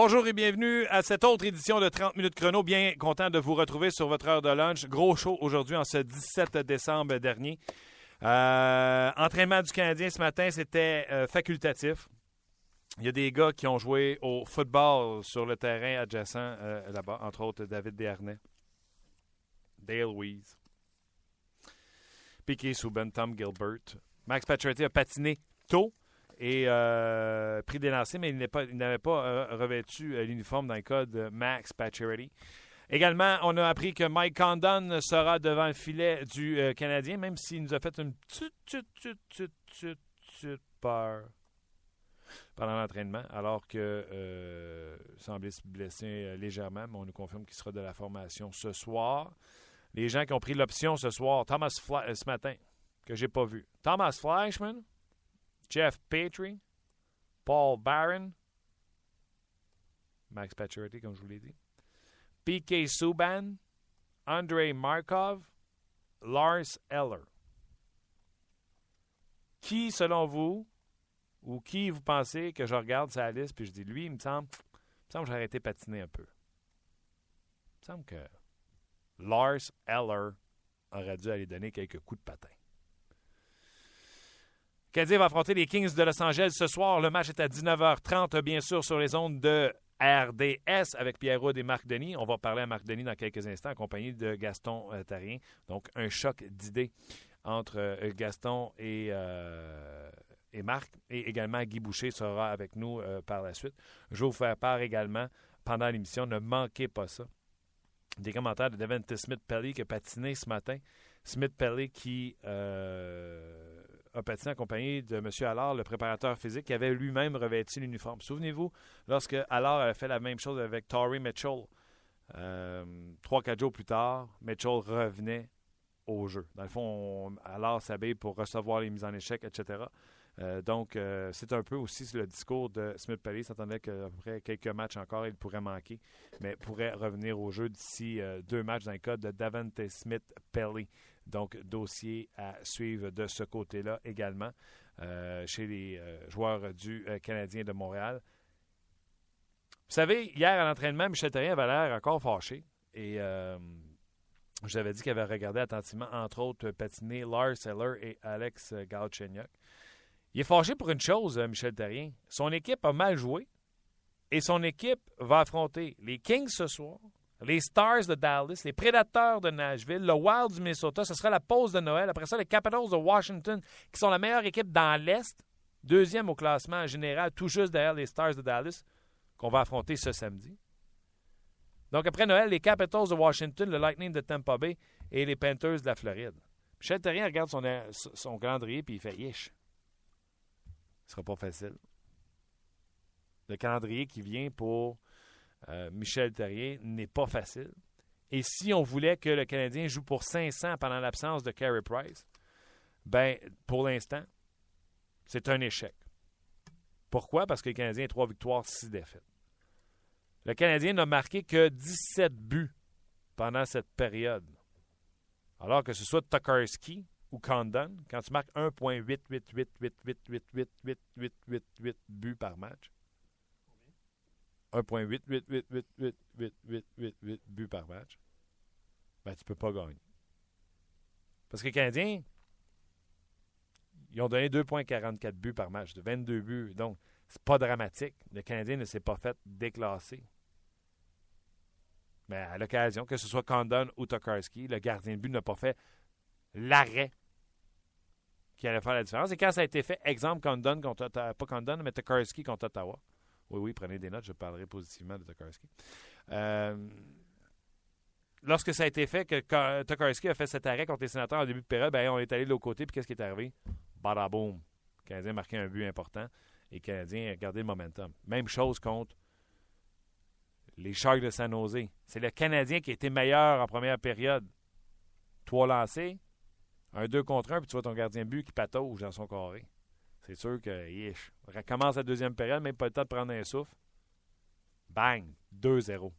Bonjour et bienvenue à cette autre édition de 30 minutes chrono. Bien content de vous retrouver sur votre heure de lunch. Gros show aujourd'hui en ce 17 décembre dernier. Euh, entraînement du Canadien ce matin, c'était euh, facultatif. Il y a des gars qui ont joué au football sur le terrain adjacent euh, là-bas, entre autres David Desharnais, Dale Weiss, Piquet Souben, Tom Gilbert. Max Pacioretty a patiné tôt et euh, pris des lancers, mais il n'avait pas euh, revêtu euh, l'uniforme dans le cas de Max Pacioretty. Également, on a appris que Mike Condon sera devant le filet du Canadien, même s'il nous a fait une petite, petite, petite, petite, peur pendant l'entraînement, alors que semblait se blesser légèrement, mais on nous confirme qu'il sera de la formation ce soir. Les gens qui ont pris l'option ce soir, Thomas euh, ce matin, que j'ai pas vu. Thomas Fleischman, Jeff Petrie, Paul Barron, Max Pacioretty, comme je vous l'ai dit, P.K. Subban, Andrei Markov, Lars Eller. Qui, selon vous, ou qui vous pensez que je regarde sa liste puis je dis, lui, il me semble, il me semble que j'ai arrêté patiner un peu. Il me semble que Lars Eller aurait dû aller donner quelques coups de patin. Canadien va affronter les Kings de Los Angeles ce soir. Le match est à 19h30, bien sûr, sur les ondes de RDS avec Pierre Roud et Marc Denis. On va parler à Marc Denis dans quelques instants, accompagné de Gaston euh, Tarien. Donc, un choc d'idées entre euh, Gaston et, euh, et Marc. Et également, Guy Boucher sera avec nous par la suite. Je vais vous faire part également pendant l'émission. Ne manquez pas ça. Des commentaires de Devante Smith-Pelly qui a patiné ce matin. Smith-Pelly qui a patiné accompagné de M. Allard, le préparateur physique, qui avait lui-même revêtu l'uniforme. Souvenez-vous, lorsque Allard avait fait la même chose avec Tory Mitchell, euh, trois, quatre jours plus tard, Mitchell revenait au jeu. Dans le fond, on- Allard s'habille pour recevoir les mises en échec, etc. Euh, donc, euh, c'est un peu aussi le discours de Smith Pelly. S'attendait qu'après quelques matchs encore, il pourrait manquer, mais pourrait revenir au jeu d'ici euh, deux matchs dans le cas de Davante Smith Pelly. Donc, dossier à suivre de ce côté-là également euh, chez les euh, joueurs du euh, Canadien de Montréal. Vous savez, hier à l'entraînement, Michel Terrien avait l'air encore fâché. Et euh, j'avais dit qu'il avait regardé attentivement, entre autres, patiner Lars Eller et Alex Galchenyuk. Il est fâché pour une chose, Michel Terrien. Son équipe a mal joué et son équipe va affronter les Kings ce soir, les Stars de Dallas, les Prédateurs de Nashville, le Wild du Minnesota. Ce sera la pause de Noël. Après ça, les Capitals de Washington, qui sont la meilleure équipe dans l'Est, deuxième au classement général, tout juste derrière les Stars de Dallas, qu'on va affronter ce samedi. Donc, après Noël, les Capitals de Washington, le Lightning de Tampa Bay et les Panthers de la Floride. Michel Terrien regarde son, calendrier et il fait Yish. Ce sera pas facile. Le calendrier qui vient pour euh, Michel Terrien n'est pas facile. Et si on voulait que le Canadien joue pour 500 pendant l'absence de Carey Price, ben, pour l'instant, c'est un échec. Pourquoi? Parce que le Canadien a trois victoires, six défaites. Le Canadien n'a marqué que 17 buts pendant cette période. Alors que ce soit Tokarski ou Condon, quand tu marques 1.88888888888 buts par match, 1.888888888 buts par match, ben tu peux pas gagner. Parce que les Canadiens, ils ont donné 2,44 buts par match, de 22 buts. Donc, c'est pas dramatique. Le Canadien ne s'est pas fait déclasser. Mais à l'occasion, que ce soit Condon ou Tokarski, le gardien de but n'a pas fait l'arrêt qui allait faire la différence. Et quand ça a été fait, exemple Condon contre Ottawa, pas Condon, mais Tokarski contre Ottawa. Oui, oui, prenez des notes, je parlerai positivement de Tokarski. Euh, lorsque ça a été fait, que Ka- Tokarski a fait cet arrêt contre les sénateurs en début de période, ben, on est allé de l'autre côté, puis qu'est-ce qui est arrivé? Badaboum. Le Canadien a marqué un but important et le Canadien a gardé le momentum. Même chose contre les Sharks de San Jose. C'est le Canadien qui a été meilleur en première période. Trois lancés, un 2 contre 1, puis tu vois ton gardien but qui patauge dans son carré. C'est sûr que, yish, recommence la deuxième période, même pas le temps de prendre un souffle. Bang, 2-0.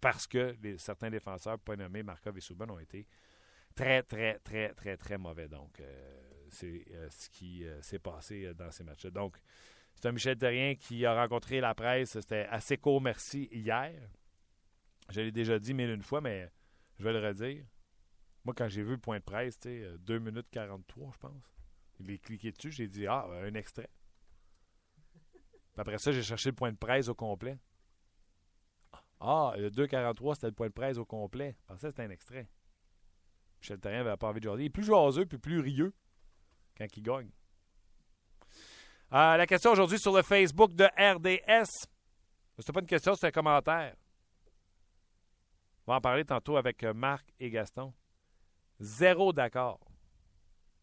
Parce que certains défenseurs, pas nommés Markov et Subban, ont été très, très, très, très, très mauvais. Donc, euh, c'est euh, ce qui euh, s'est passé dans ces matchs-là. Donc, C'est un Michel Terrien qui a rencontré la presse. C'était assez court, merci, hier. Je l'ai déjà dit mille une fois, mais je vais le redire. Moi, quand j'ai vu le point de presse, tu sais, 2 minutes 43, je pense. Il est cliqué dessus, j'ai dit Ah, un extrait. Puis après ça, j'ai cherché le point de presse au complet. Ah, le 2,43, c'était le point de presse au complet. Je pensais que c'était un extrait. Michel Terrien n'avait pas envie de jouer. Il est plus joyeux puis plus rieux quand il gagne. Euh, la question aujourd'hui sur le Facebook de RDS. C'était pas une question, c'était un commentaire. On va en parler tantôt avec euh, Marc et Gaston. Zéro d'accord.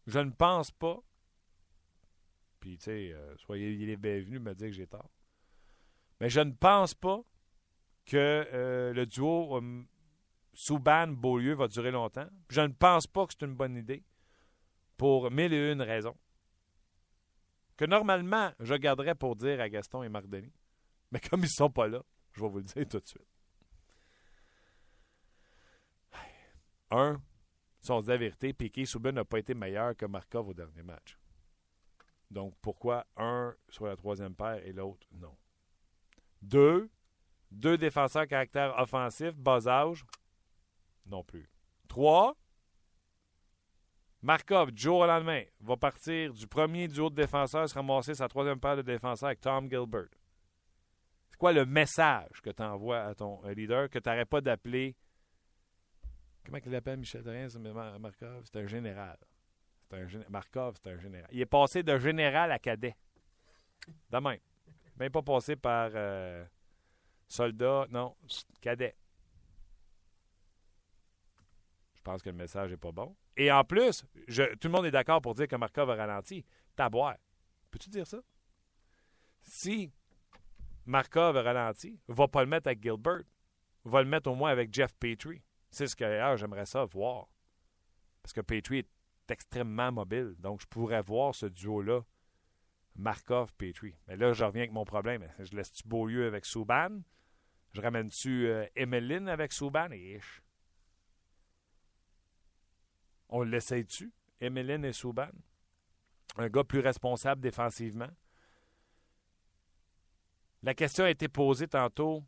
Je ne pense pas. Puis, tu sais, euh, soyez les bienvenus me dire que j'ai tort. Mais je ne pense pas que euh, le duo um, Souban-Beaulieu va durer longtemps. Je ne pense pas que c'est une bonne idée pour mille et une raisons. Que normalement, je garderais pour dire à Gaston et Marc Denis. Mais comme ils ne sont pas là, je vais vous le dire tout de suite. Un, si on se dit Souban n'a pas été meilleur que Markov au dernier match. Donc, pourquoi un sur la troisième paire et l'autre non? Deux, deux défenseurs caractère offensif, bas âge, non plus. Trois, Markov, jour au lendemain, va partir du premier duo de défenseurs, se ramasser sa troisième paire de défenseurs avec Tom Gilbert. C'est quoi le message que tu envoies à ton leader que tu n'arrêtes pas d'appeler Comment il l'appelle Michel Terrien, Markov? C'est un général. Un, Markov, c'est un général. Il est passé de général à cadet. De même. Même pas passé par euh, soldat, non, cadet. Je pense que le message n'est pas bon. Et en plus, je, tout le monde est d'accord pour dire que Markov a ralenti. Taboire. Peux-tu dire ça? Si Markov a ralenti, va pas le mettre avec Gilbert, va le mettre au moins avec Jeff Petrie. C'est ce que j'aimerais ça voir. Parce que Petrie est extrêmement mobile. Donc, je pourrais voir ce duo-là, Markov-Petrie. Mais là, je reviens avec mon problème. Je laisse-tu Beaulieu avec Souban? Je ramène-tu euh, Emeline avec Souban? Ish. On l'essaye-tu, Emeline et Souban? Un gars plus responsable défensivement? La question a été posée tantôt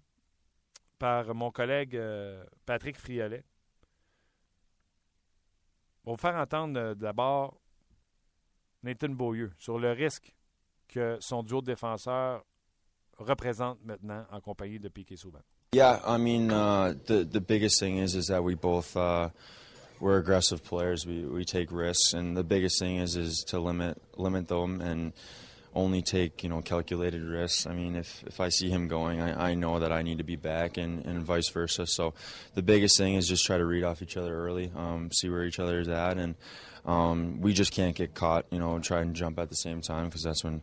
par mon collègue euh, Patrick Friolet. On va faire entendre euh, d'abord Nathan Beaulieu sur le risque que son duo de défenseurs représente maintenant en compagnie de Piquet Souban. Yeah, I mean, uh, the the biggest thing is is that we both uh, we're aggressive players. We we take risks, and the biggest thing is is to limit limit them and only take you know calculated risks. I mean, if if I see him going, I, I know that I need to be back, and, and vice versa. So the biggest thing is just try to read off each other early, um, see where each other is at, and um, we just can't get caught. You know, and try and jump at the same time because that's when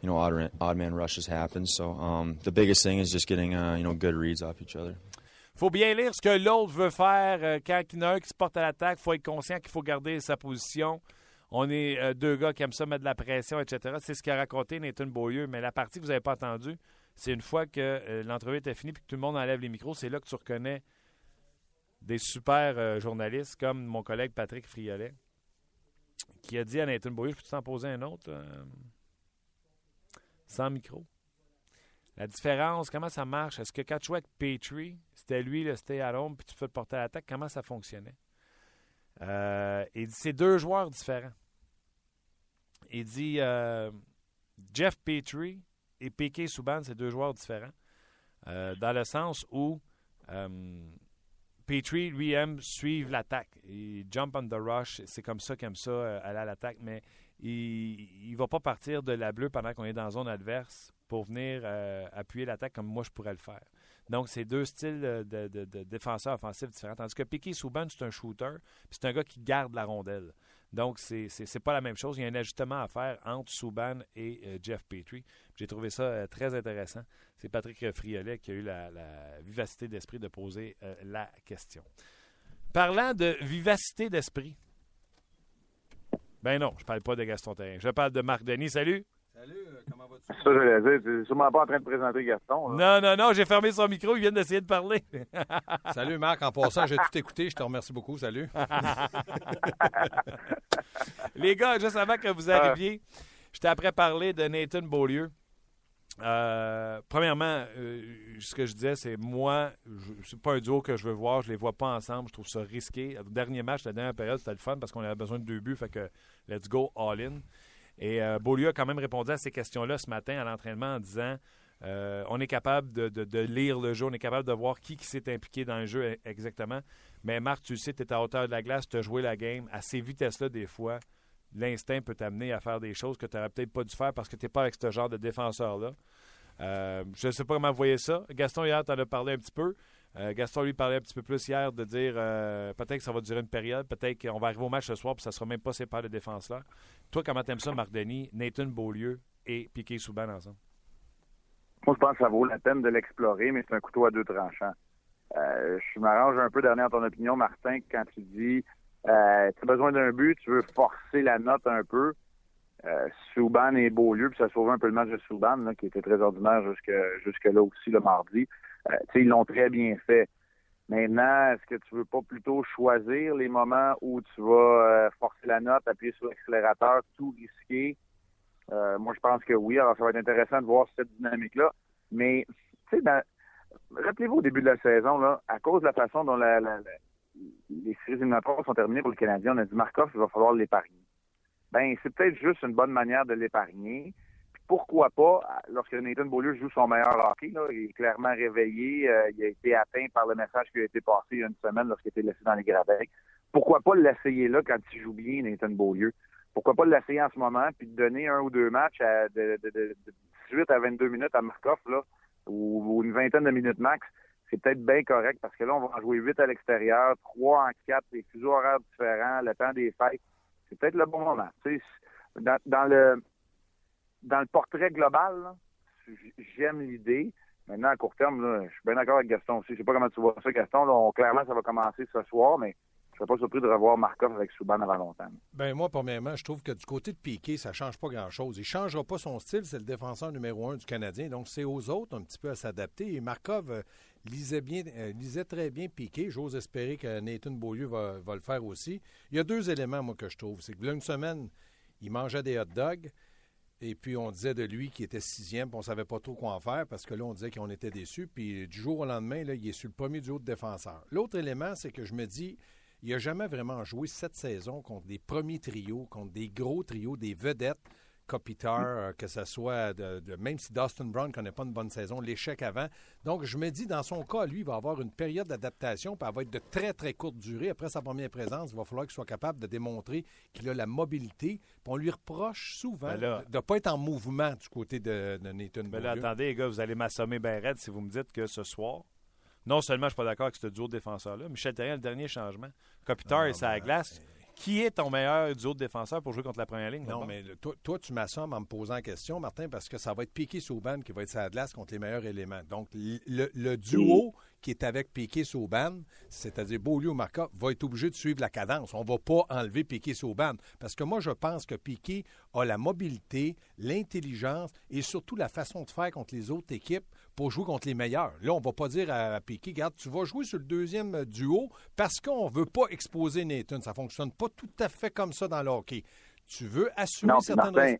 you know odd, odd man rushes happen. So um, the biggest thing is just getting uh, you know good reads off each other. faut bien lire ce que l'autre veut faire. Euh, quand il y en a un qui se porte à l'attaque, faut être conscient qu'il faut garder sa position. On est euh, deux gars qui aiment ça mettre de la pression, etc. C'est ce qu'a raconté Nathan Beaulieu. Mais la partie que vous n'avez pas entendue, c'est une fois que euh, l'entrevue était finie et que tout le monde enlève les micros, c'est là que tu reconnais des super euh, journalistes comme mon collègue Patrick Friolet qui a dit à Nathan Beaulieu, je peux t'en poser un autre sans micro? La différence, comment ça marche? Est-ce que quand Petrie, c'était lui, c'était à l'ombre, puis tu peux te porter à l'attaque, comment ça fonctionnait? dit c'est deux joueurs différents. Il dit euh, Jeff Petrie et Piquet Souban, c'est deux joueurs différents. Euh, dans le sens où euh, Petrie, lui, aime suivre l'attaque. Il jump on the rush. C'est comme ça qu'il aime ça, aller à l'attaque. Mais il ne va pas partir de la bleue pendant qu'on est dans la zone adverse pour venir appuyer l'attaque comme moi je pourrais le faire. Donc, c'est deux styles de, défenseurs offensifs différents. Tandis que Piquet Souban, c'est un shooter, c'est un gars qui garde la rondelle. Donc, c'est n'est pas la même chose. Il y a un ajustement à faire entre Souban et euh, Jeff Petrie. J'ai trouvé ça euh, très intéressant. C'est Patrick Friolet qui a eu la, vivacité d'esprit de poser euh, la question. Parlant de vivacité d'esprit, ben non, je parle pas de Gaston Terrain. Je parle de Marc Denis. Salut! Salut, comment vas-tu? Ça, j'allais dire. Tu sûrement pas en train de présenter Gaston. Non, non, non, j'ai fermé son micro. Il vient d'essayer de parler. Salut, Marc. En passant, j'ai tout écouté. Je te remercie beaucoup. Salut. Les gars, juste avant que vous arriviez, je t'ai après parlé de Nathan Beaulieu. Euh, premièrement, euh, ce que je disais, c'est moi, c'est pas un duo que je veux voir, je les vois pas ensemble, je trouve ça risqué. Le dernier match, la dernière période, c'était le fun parce qu'on avait besoin de deux buts, fait que let's go all in. Et euh, Beaulieu a quand même répondu à ces questions-là ce matin à l'entraînement en disant on est capable de, lire le jeu, on est capable de voir qui, qui s'est impliqué dans le jeu e-, exactement. Mais Marc, tu le sais, tu es à hauteur de la glace, tu as joué la game. À ces vitesses-là, des fois, l'instinct peut t'amener à faire des choses que tu n'aurais peut-être pas dû faire parce que tu n'es pas avec ce genre de défenseur-là. Euh, je ne sais pas comment vous voyez ça. Gaston, hier, tu en as parlé un petit peu. Euh, Gaston, lui, parlait un petit peu plus hier de dire euh, peut-être que ça va durer une période, peut-être qu'on va arriver au match ce soir, puis ça sera même pas ces paires de défense-là. Toi, comment t'aimes ça, Marc Denis, Nathan Beaulieu et Piquet Souban ensemble? Moi, je pense que ça vaut la peine de l'explorer, mais c'est un couteau à deux tranchants. je m'arrange un peu dernière ton opinion, Martin, quand tu dis euh, tu as besoin d'un but, tu veux forcer la note un peu. Euh, Souban et Beaulieu, puis ça sauve un peu le match de Souban, qui était très ordinaire jusque, jusque là aussi le mardi. Euh, ils l'ont très bien fait. Maintenant, est-ce que tu veux pas plutôt choisir les moments où tu vas euh, forcer la note, appuyer sur l'accélérateur, tout risquer? Euh, moi, je pense que oui. Alors, ça va être intéressant de voir cette dynamique-là. Mais, tu sais, rappelez-vous au début de la saison, là, à cause de la façon dont la les séries éliminatoires sont terminées pour le Canadien, on a dit Markov, il va falloir l'épargner. Ben, c'est peut-être juste une bonne manière de l'épargner. Pourquoi pas, lorsque Nathan Beaulieu joue son meilleur hockey, là, il est clairement réveillé, euh, il a été atteint par le message qui a été passé il y a une semaine lorsqu'il été laissé dans les gradins. Pourquoi pas l'essayer là quand il joue bien, Nathan Beaulieu? Pourquoi pas l'essayer en ce moment, puis donner un ou deux matchs de, 18 à 22 minutes à Markov, là, ou une vingtaine de minutes max, c'est peut-être bien correct parce que là, on va en jouer 8 à l'extérieur, 3 en 4, des fuseaux horaires différents, le temps des fêtes. C'est peut-être le bon moment. Dans, le dans le portrait global, j'aime l'idée. Maintenant, à court terme, je suis bien d'accord avec Gaston aussi. Je sais pas comment tu vois ça, Gaston. clairement, ça va commencer ce soir, mais je serais pas surpris de revoir Markov avec Souban avant longtemps. Ben moi, premièrement, je trouve que du côté de Piquet, ça change pas grand-chose. Il changera pas son style. C'est le défenseur numéro un du Canadien. Donc, c'est aux autres un petit peu à s'adapter. Et Markov, euh, lisait, bien, euh, lisait très bien Piqué. J'ose espérer que Nathan Beaulieu va, le faire aussi. Il y a deux éléments, moi, que je trouve. C'est que là, une semaine, il mangeait des hot dogs. Et puis, on disait de lui qu'il était sixième, puis on savait pas trop quoi en faire parce que là, on disait qu'on était déçus. Puis, du jour au lendemain, là, il est sur le premier duo de défenseurs. L'autre élément, c'est que je me dis, il n'a jamais vraiment joué cette saison contre des premiers trios, contre des gros trios, des vedettes. Kopitar, euh, que ce soit, de, même si Dustin Brown ne connaît pas une bonne saison, l'échec avant. Donc, je me dis, dans son cas, lui, il va avoir une période d'adaptation, puis elle va être de très, très courte durée. Après sa première présence, il va falloir qu'il soit capable de démontrer qu'il a la mobilité. Puis on lui reproche souvent ben de ne pas être en mouvement du côté de, Nathan Mais ben là, attendez, les gars, vous allez m'assommer bien raide si vous me dites que ce soir, non seulement je ne suis pas d'accord avec ce duo de défenseurs-là, Michel Terrien, le dernier changement. Kopitar et sa glace. Qui est ton meilleur duo de défenseurs pour jouer contre la première ligne? Non, mais toi, tu m'assommes en me posant la question, Martin, parce que ça va être Piqué Souban qui va être sa glace contre les meilleurs éléments. Donc, le, duo qui est avec Piqué Souban, c'est-à-dire Beaulieu Marca, va être obligé de suivre la cadence. On ne va pas enlever Piqué Souban. Parce que moi, je pense que Piqué a la mobilité, l'intelligence et surtout la façon de faire contre les autres équipes pour jouer contre les meilleurs. Là, on ne va pas dire à Piqué, regarde, tu vas jouer sur le deuxième duo parce qu'on ne veut pas exposer Nathan. Ça ne fonctionne pas tout à fait comme ça dans le hockey. Tu veux assurer certaines...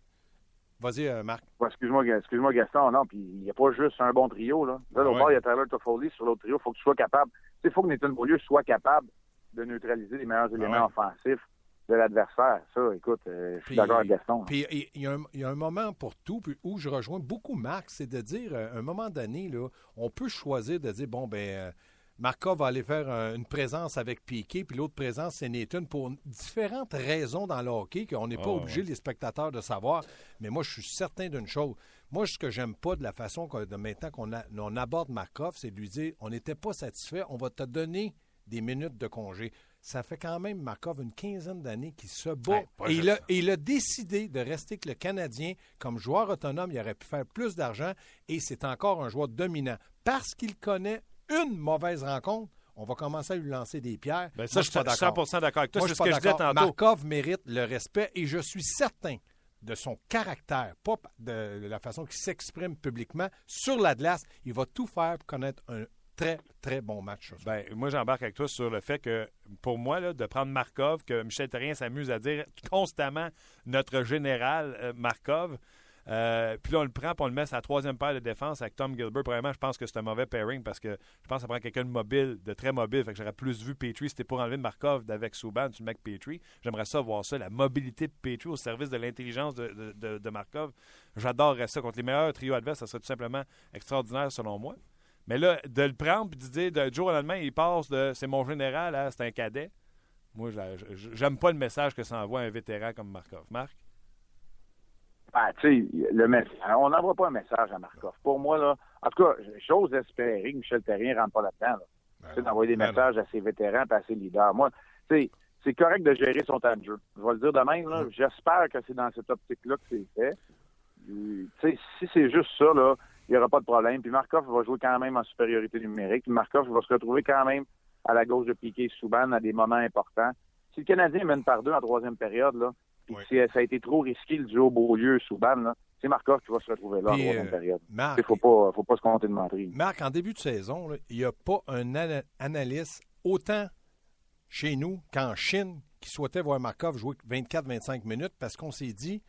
Vas-y, euh, Marc. excuse-moi, excuse-moi, Gaston. Non, puis il n'y a pas juste un bon trio. Là, là ah il y a Tyler Toffoli. Sur l'autre trio, il faut que tu sois capable. Il faut que Nathan Beaulieu soit capable de neutraliser les meilleurs éléments offensifs de l'adversaire. Ça, écoute, euh, je suis d'accord avec Gaston. Puis il y, a un moment pour tout, puis où je rejoins beaucoup Marc, c'est de dire, euh, à un moment donné, là, on peut choisir de dire, bon, ben Markov va aller faire une présence avec Piquet, puis l'autre présence, c'est Nathan, pour différentes raisons dans le hockey qu'on n'est pas ah, obligé, les spectateurs, de savoir. Mais moi, je suis certain d'une chose. Moi, ce que j'aime pas de la façon que, de maintenant qu'on on aborde Markov, c'est de lui dire on n'était pas satisfait, on va te donner des minutes de congé. Ça fait quand même Markov une quinzaine d'années qu'il se bat. et, il a, et il a décidé de rester que le Canadien, comme joueur autonome, il aurait pu faire plus d'argent et c'est encore un joueur dominant parce qu'il connaît une mauvaise rencontre, on va commencer à lui lancer des pierres. Ben ça, je suis 100 d'accord avec toi. C'est ce que je disais tantôt. Markov mérite le respect et je suis certain de son caractère, pas de la façon qu'il s'exprime publiquement sur la glace. Il va tout faire pour connaître un très, très bon match. Ben, moi, j'embarque avec toi sur le fait que, pour moi, là, de prendre Markov, que Michel Terrien s'amuse à dire constamment notre général euh, Markov, Euh, puis là, on le prend, puis on le met la troisième paire de défense avec Tom Gilbert. Premièrement, je pense que c'est un mauvais pairing parce que je pense que ça prend quelqu'un de mobile, de très mobile. Fait que j'aurais plus vu Petrie. C'était pour enlever Markov avec Souban, tu mets Petrie. J'aimerais ça voir ça, la mobilité de Petrie au service de l'intelligence de, Markov. J'adorerais ça. Contre les meilleurs trios adverses, ça serait tout simplement extraordinaire selon moi. Mais là, de le prendre puis de dire de jour au lendemain, il passe de c'est mon général c'est un cadet. Moi, j'aime pas le message que ça envoie un vétéran comme Markov. Marc? Ben, tu sais, le on n'envoie pas un message à Markov. Pour moi, là, en tout cas, j'ose espérer que Michel Terrien ne rentre pas là-dedans. Ben d'envoyer des ben messages à ses vétérans et à ses leaders. Moi, tu sais, c'est correct de gérer son temps de jeu. Je vais le dire de même, là. J'espère que c'est dans cette optique-là que c'est fait. Tu sais, si c'est juste ça, là, il n'y aura pas de problème. Puis Markov va jouer quand même en supériorité numérique. Puis Markov va se retrouver quand même à la gauche de Piquet Souban à des moments importants. Si le Canadien mène par deux en troisième période, là, puis ça a été trop risqué le duo Beaulieu-Souban, c'est Markov qui va se retrouver là en troisième euh, période. Il ne faut pas, faut pas se compter de mentir. Marc, en début de saison, il n'y a pas un analyste autant chez nous qu'en Chine qui souhaitait voir Markov jouer 24-25 minutes parce qu'on s'est dit,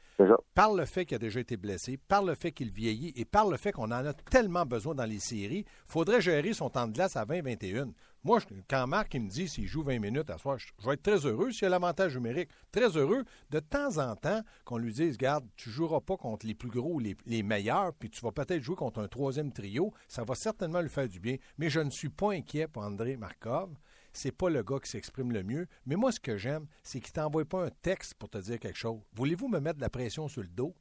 par le fait qu'il a déjà été blessé, par le fait qu'il vieillit et par le fait qu'on en a tellement besoin dans les séries, il faudrait gérer son temps de glace à 20-21. Moi, quand Marc me dit s'il joue 20 minutes à soir, je, vais être très heureux s'il a l'avantage numérique. Très heureux de temps en temps qu'on lui dise Garde, tu ne joueras pas contre les plus gros, les, les meilleurs, puis tu vas peut-être jouer contre un troisième trio. Ça va certainement lui faire du bien. Mais je ne suis pas inquiet pour André Markov c'est pas le gars qui s'exprime le mieux. Mais moi, ce que j'aime, c'est qu'il t'envoie pas un texte pour te dire quelque chose. Voulez-vous me mettre de la pression sur le dos?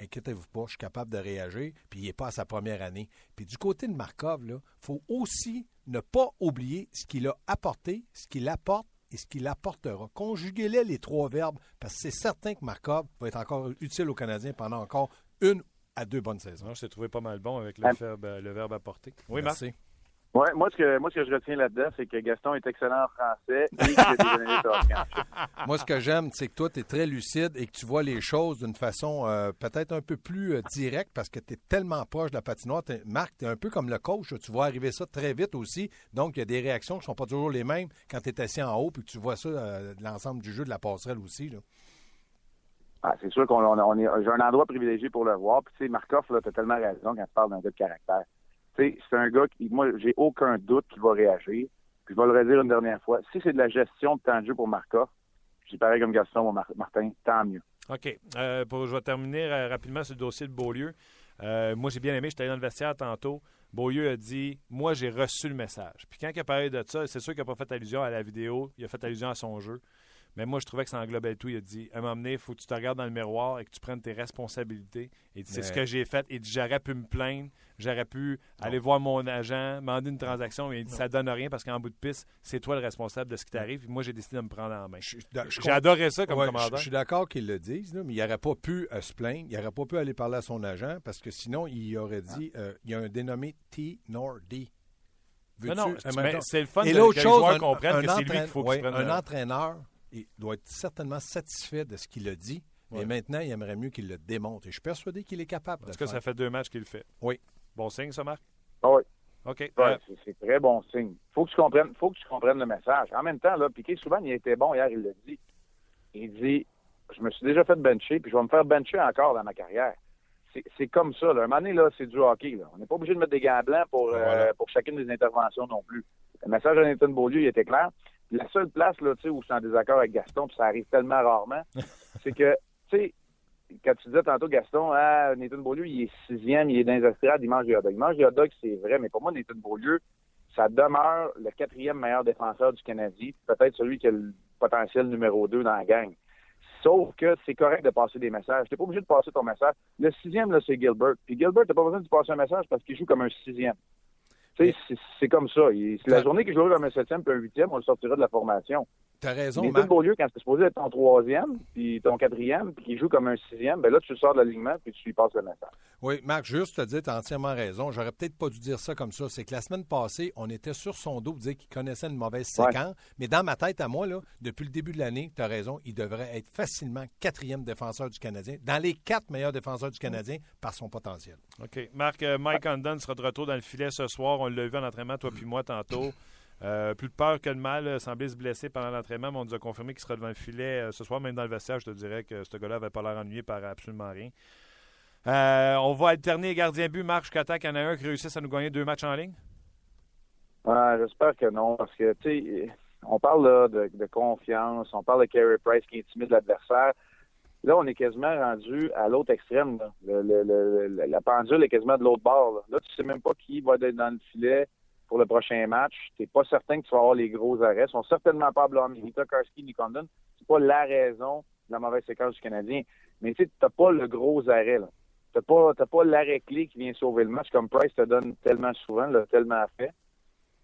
Inquiétez-vous pas, je suis capable de réagir, puis il n'est pas à sa première année. Puis du côté de Markov, il faut aussi ne pas oublier ce qu'il a apporté, ce qu'il apporte et ce qu'il apportera. Conjuguez-les les trois verbes, parce que c'est certain que Markov va être encore utile aux Canadiens pendant encore une à deux bonnes saisons. je t'ai trouvé pas mal bon avec le, verbe, le verbe apporter. Oui, Merci. Ouais, moi ce que moi ce que je retiens là-dedans, c'est que Gaston est excellent en français et qu'il a des Moi ce que j'aime, c'est que toi tu es très lucide et que tu vois les choses d'une façon euh, peut-être un peu plus euh, directe parce que tu es tellement proche de la patinoire. Marc, tu es un peu comme le coach, tu vois arriver ça très vite aussi. Donc il y a des réactions qui sont pas toujours les mêmes quand tu es assis en haut puis que tu vois ça euh, de l'ensemble du jeu de la passerelle aussi là. Ah, c'est sûr qu'on on est j'ai un endroit privilégié pour le voir. Puis tu sais Marcoff tu as tellement raison quand tu parles d'un gars de caractère c'est un gars qui, moi, j'ai aucun doute qu'il va réagir. Puis je vais le redire une dernière fois. Si c'est de la gestion de temps de jeu pour Marca, j'ai pareil comme Gaston Martin, tant mieux. OK. Euh, pour, je vais terminer euh, rapidement sur le dossier de Beaulieu. Euh, moi, j'ai bien aimé, j'étais allé dans le vestiaire tantôt. Beaulieu a dit Moi, j'ai reçu le message. Puis quand il a parlé de ça, c'est sûr qu'il n'a pas fait allusion à la vidéo, il a fait allusion à son jeu. Mais moi, je trouvais que ça englobait tout. Il a dit À un moment donné, il faut que tu te regardes dans le miroir et que tu prennes tes responsabilités. Et c'est ce que j'ai fait. Et J'aurais pu me plaindre, j'aurais pu aller voir mon agent, demander une transaction. Et il dit Ça donne rien parce qu'en bout de piste, c'est toi le responsable de ce qui t'arrive. moi, j'ai décidé de me prendre en main. J'ai adoré ça comme commandant. Je suis d'accord qu'ils le disent, mais il n'aurait pas pu euh, se plaindre. Il n'aurait pas pu aller parler à son agent parce que sinon, il aurait dit euh, Il y a un dénommé T D. Non, non, c'est le fun Et de que les joueurs comprennent que c'est lui qu'il faut qu'il Un entraîneur il doit être certainement satisfait de ce qu'il a dit, mais maintenant, il aimerait mieux qu'il le démonte. Et je suis persuadé qu'il est capable Parce que ça fait deux matchs qu'il le fait. Oui. Bon signe, ça, Marc? Ah oui. OK. Euh, c'est très bon signe. Faut que tu comprennes, faut que tu comprennes le message. En même temps, là, Piqué, souvent, il était bon hier, il l'a dit. Il dit Je me suis déjà fait bencher, puis je vais me faire bencher encore dans ma carrière. C'est comme ça. Là. Un moment donné, là, c'est du hockey. Là. On n'est pas obligé de mettre des gants blancs pour, euh, pour chacune des interventions non plus. Le message de Nathan Beaulieu, il était clair. La seule place là, où je suis en désaccord avec Gaston, puis ça arrive tellement rarement, c'est que, tu sais, quand tu disais tantôt, Gaston, ah, Nathan Beaulieu, il est sixième, il est dans les il mange des hot dogs. Il mange des hot dogs, c'est vrai, mais pour moi, Nathan Beaulieu, ça demeure le quatrième meilleur défenseur du Canadien, peut-être celui qui a le potentiel numéro deux dans la gang. Sauf que c'est correct de passer des messages. Tu n'es pas obligé de passer ton message. Le sixième, là, c'est Gilbert. Puis Gilbert, t'as pas besoin de passer un message parce qu'il joue comme un sixième. Tu sais, c'est comme ça. C'est la journée qu'il jouera comme un septième puis un huitième, on le sortira de la formation. T'as raison, Mais Marc. Beaulieu, quand c'est supposé être ton troisième, puis ton quatrième, puis qu'il joue comme un sixième, ben là, tu sors de l'alignement, puis tu lui passes le message. Oui, Marc, juste te dire, tu as entièrement raison. J'aurais peut-être pas dû dire ça comme ça. C'est que la semaine passée, on était sur son dos pour dire qu'il connaissait une mauvaise séquence. Mais dans ma tête, à moi, là, depuis le début de l'année, tu as raison, il devrait être facilement quatrième défenseur du Canadien, dans les quatre meilleurs défenseurs du Canadien par son potentiel. OK. Marc, euh, Mike Condon sera de retour dans le filet ce soir. On l'a vu en entraînement, toi puis moi, tantôt. Euh, plus de peur que de mal. Euh, semblait se blesser pendant l'entraînement, mais on nous a confirmé qu'il sera devant le filet euh, ce soir. Même dans le vestiaire, je te dirais que ce gars-là n'avait pas l'air ennuyé par absolument rien. On va alterner gardien but, Marc, jusqu'à temps qu'il y en a un qui réussisse à nous gagner deux matchs en ligne? Ah, J'espère que non, parce que, tu sais, on parle là, de, de, confiance, on parle de Carey Price qui intimide l'adversaire. Là, on est quasiment rendu à l'autre extrême. La pendule est quasiment de l'autre bord. Là. là, tu sais même pas qui va être dans le filet pour le prochain match. Tu pas certain que tu vas avoir les gros arrêts. Ils sont certainement pas blâmés. Ni Karski ni Condon. C'est pas la raison de la mauvaise séquence du Canadien. Mais tu n'as pas le gros arrêt. Tu n'as pas, l'arrêt clé qui vient sauver le match comme Price te donne tellement souvent, l'a tellement fait.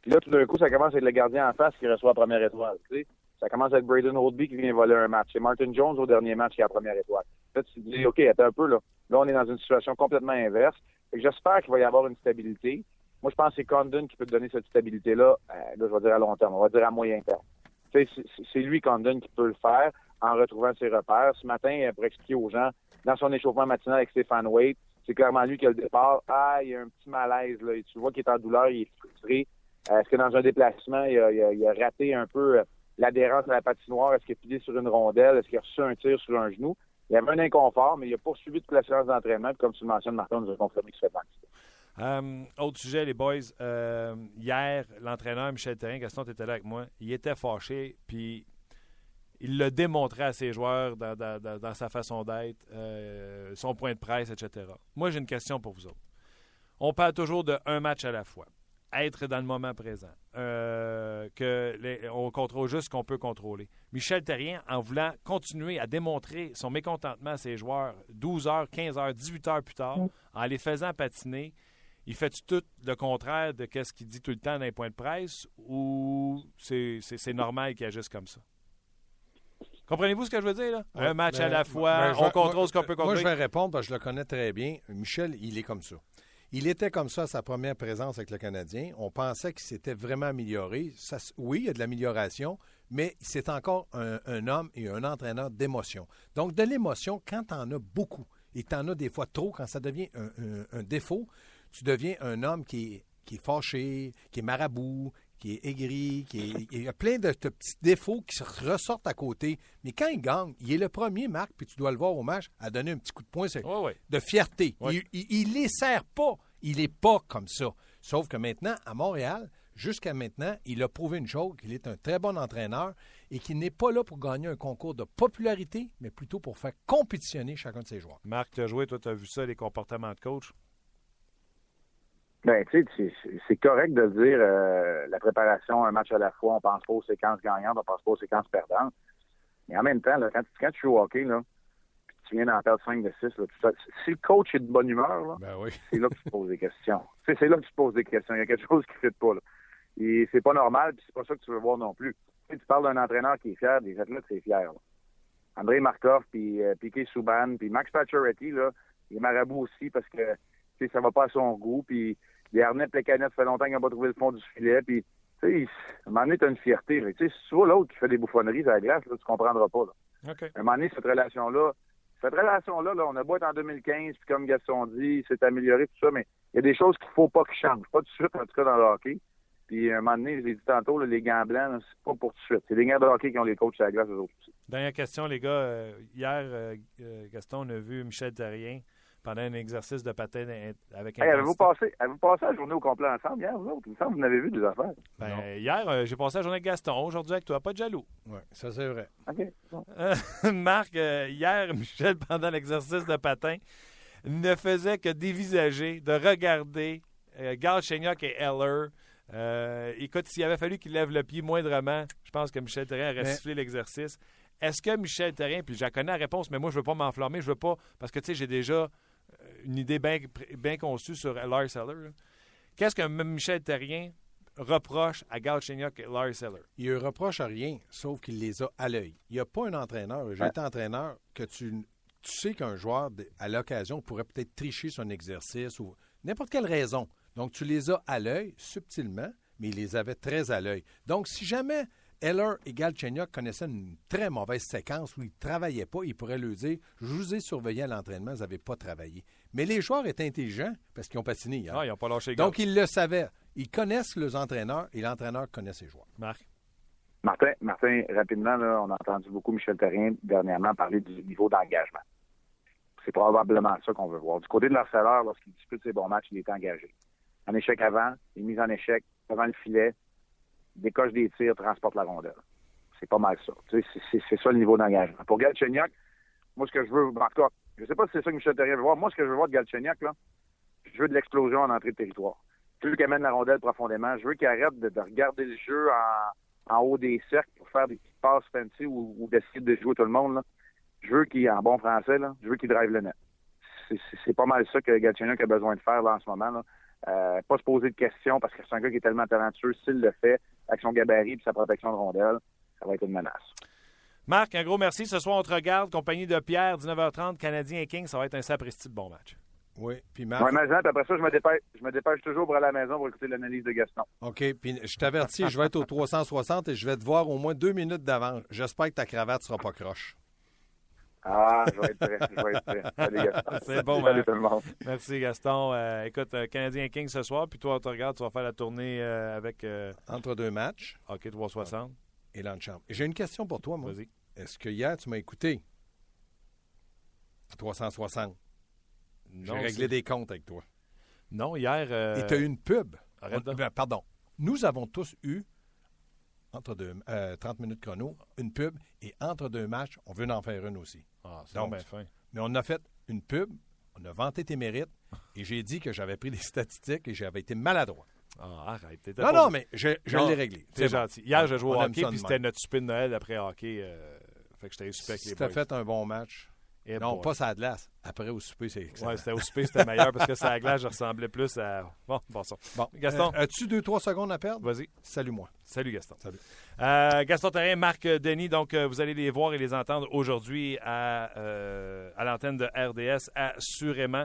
Puis là, tout d'un coup, ça commence à être le gardien en face qui reçoit la première étoile. Ça commence être Braden Holdby qui vient voler un match. C'est Martin Jones au dernier match qui a la première étoile. Là, tu te dis, OK, attends un peu, là. Là, on est dans une situation complètement inverse. J'espère qu'il va y avoir une stabilité. Moi, je pense que c'est Condon qui peut te donner cette stabilité-là, euh, là, je vais dire à long terme, on va dire à moyen terme. C'est lui, Condon, qui peut le faire en retrouvant ses repères. Ce matin, pour expliquer aux gens, dans son échauffement matinal avec Stéphane Waite, c'est clairement lui qui a le départ. Ah, il y a un petit malaise, là. tu vois qu'il est en douleur, il est frustré. Euh, est-ce que dans un déplacement, il a, raté un peu euh, l'adhérence à la patinoire? Est-ce qu'il a pilé sur une rondelle? Est-ce qu'il a reçu un tir sur un genou? Il y avait un inconfort, mais il a poursuivi toute la séance d'entraînement. Comme tu le mentionnes, Martin nous a confirmé qu'il se fait euh, autre sujet, les boys. Euh, hier, l'entraîneur Michel Terrien, Gaston, tu étais là avec moi, il était fâché, puis il l'a démontré à ses joueurs dans sa façon d'être, euh, son point de presse, etc. Moi, j'ai une question pour vous autres. On parle toujours de un match à la fois être dans le moment présent, euh, que les, on contrôle juste ce qu'on peut contrôler. Michel Terrien, en voulant continuer à démontrer son mécontentement à ses joueurs 12 heures, 15 heures, 18 heures plus tard, en les faisant patiner, il fait tout le contraire de ce qu'il dit tout le temps dans les points de presse ou c'est normal qu'il agisse comme ça? Comprenez-vous ce que je veux dire? Là? Un match à la fois, on contrôle ce qu'on peut contrôler. Moi, je vais répondre parce que je le connais très bien. Michel, il est comme ça. Il était comme ça sa première présence avec le Canadien. On pensait qu'il s'était vraiment amélioré. Ça, oui, il y a de l'amélioration, mais c'est encore un, homme et un entraîneur d'émotion. Donc, de l'émotion, quand tu en as beaucoup, et tu en as des fois trop, quand ça devient un, défaut, tu deviens un homme qui est, qui est fâché, qui est marabout, qui est aigri, qui est, il y a plein de, petits défauts qui ressortent à côté. Mais quand il gagne, il est le premier, Marc, puis tu dois le voir au match, à donner un petit coup de poing de fierté. Il ne les sert pas. Il n'est pas comme ça. Sauf que maintenant, à Montréal, jusqu'à maintenant, il a prouvé une chose, qu'il est un très bon entraîneur et qu'il n'est pas là pour gagner un concours de popularité, mais plutôt pour faire compétitionner chacun de ses joueurs. Marc, tu as joué, toi, tu as vu ça, les comportements de coach? Ben, tu sais, c'est correct de dire euh, la préparation, un match à la fois, on pense pas aux séquences gagnantes, on pense pas aux séquences perdantes. Mais en même temps, quand, quand, tu joues au hockey, là, puis tu viens d'en perdre 5 de 6, là, si le coach est de bonne humeur, là, ben oui. c'est là que tu te poses des questions. C'est là que tu te poses des questions. Il y a quelque chose qui ne fit pas. Là. Et c'est pas normal, puis c'est pas ça que tu veux voir non plus. Tu, tu parles d'un entraîneur qui est fier, des athlètes, c'est fier. André Markov, puis euh, Piquet Souban, puis Max Pacioretty, là, il est marabout aussi parce que ça va pas à son goût, puis les les canettes, ça fait longtemps qu'ils n'ont pas trouvé le fond du filet. Puis, tu sais, à un moment donné, tu as une fierté. Tu sais, si tu vois l'autre qui fait des bouffonneries à la glace, là, tu comprendras pas. Là. À un moment donné, cette relation-là, cette relation-là, là, on a beau être en 2015, puis comme Gaston dit, c'est amélioré, tout ça, mais il y a des choses qu'il faut pas qu'ils changent. Pas tout de suite, en tout cas, dans le hockey. Puis, à un moment donné, je l'ai dit tantôt, là, les gants blancs, c'est pas pour tout de suite. C'est les gars de hockey qui ont les coachs à la glace, eux autres aussi. Dernière question, les gars. Euh, hier, euh, euh, Gaston, on a vu Michel Terrien pendant un exercice de patin avec un. Hey, avez-vous passé, avez passé la journée au complet ensemble hier, vous autres? Il me semble que vous n'avez vu des affaires. Ben, hier, euh, j'ai passé la journée avec Gaston. Aujourd'hui, avec toi. Pas de jaloux. Oui, ça, c'est vrai. OK. Marc, euh, hier, Michel, pendant l'exercice de patin, ne faisait que dévisager, de regarder euh, Gal et Heller. Euh, écoute, s'il avait fallu qu'il lève le pied moindrement, je pense que Michel Terrien aurait sifflé l'exercice. Est-ce que Michel Terrien, puis je connais la réponse, mais moi, je ne veux pas m'enflammer, je veux pas, parce que, tu sais, j'ai déjà une idée bien conçue sur Lars Seller. Qu'est-ce que Michel Terrien reproche à Galchenyuk et Lars Seller? Il ne reproche rien, sauf qu'il les a à l'œil. Il n'y a pas un entraîneur, j'ai été entraîneur, que tu, tu sais qu'un joueur, à l'occasion, pourrait peut-être tricher son exercice ou n'importe quelle raison. Donc, tu les as à l'œil, subtilement, mais il les avait très à l'œil. Donc, si jamais Heller et Galchenyuk connaissaient une très mauvaise séquence où ils ne travaillaient pas. Ils pourraient leur dire Je vous ai surveillé à l'entraînement, vous n'avez pas travaillé. Mais les joueurs étaient intelligents parce qu'ils ont patiné hier. Ah, ils n'ont pas lâché Donc, ils le savaient. Ils connaissent leurs entraîneurs et l'entraîneur connaît ses joueurs. Marc? Martin, Martin rapidement, on a entendu beaucoup Michel Terrien dernièrement parler du niveau d'engagement. C'est probablement ça qu'on veut voir. Du côté de l'harceleur, lorsqu'il dispute ses bons matchs, il est engagé. En échec avant, il est mis en échec devant le filet, décoche des tirs, transporte la rondelle. C'est pas mal ça. C'est ça le niveau d'engagement. Pour Galchenyuk, moi, ce que je veux, en tout cas, je sais pas si c'est ça que Michel Terrien veut voir. Moi, ce que je veux voir de Galchenyuk, là, je veux de l'explosion en entrée de territoire. Je veux qu'il amène la rondelle profondément. Je veux qu'il arrête de, regarder le jeu en, haut des cercles pour faire des petites passes fancy ou, d'essayer de jouer tout le monde. Là. Je veux qu'il, en bon français, là, je veux qu'il drive le net. C'est pas mal ça que Galchenyuk a besoin de faire là, en ce moment. Euh, pas se poser de questions parce que c'est un gars qui est tellement talentueux. S'il le fait avec son gabarit et sa protection de rondelle, ça va être une menace. Marc, un gros merci. Ce soir, on te regarde. Compagnie de Pierre, 19h30, Canadien et King. Ça va être un sapristi de bon match. Oui, puis Marc. Oui, mais après ça, je me, dépêche, je me dépêche toujours pour aller à la maison pour écouter l'analyse de Gaston. OK, puis je t'avertis, je vais être au 360 et je vais te voir au moins deux minutes d'avance. J'espère que ta cravate ne sera pas croche. Ah, je vais être prêt. Je vais être prêt. Salut, Gaston. C'est bon, Salut, tout le monde. Merci, Gaston. Euh, écoute, euh, Canadien King ce soir, puis toi, on te regarde, tu vas faire la tournée euh, avec. Entre deux matchs. OK, 360. Et l'enchant. J'ai une question pour toi, moi. Vas-y. Est-ce que hier, tu m'as écouté? 360. J'ai réglé des comptes avec toi. Non, hier. Et tu as eu une pub. Arrête ben, pardon. Nous avons tous eu entre deux, 30 minutes chrono, une pub, et entre deux matchs, on veut en faire une aussi. Ah, c'est bien fin. Mais on a fait une pub, on a vanté tes mérites, et j'ai dit que j'avais pris des statistiques et j'avais été maladroit. Ah, arrête. Non, non, mais je, je l'ai réglé. C'est gentil. Hier, je joué au hockey, puis c'était notre super de Noël après hockey. Euh, fait que j'étais super avec les boys. fait un bon match. Et non, pas ça glace. Après, au souper, c'est excellent. Oui, c'était au souper, c'était meilleur parce que ça glace, je ressemblais plus à. Bon, bon, ça. Bon, Gaston? Euh, as-tu deux, trois secondes à perdre? Vas-y. Salut-moi. Salut, Gaston. Salut. Euh, Gaston Terrien, Marc Denis, donc euh, vous allez les voir et les entendre aujourd'hui à, euh, à l'antenne de RDS, assurément.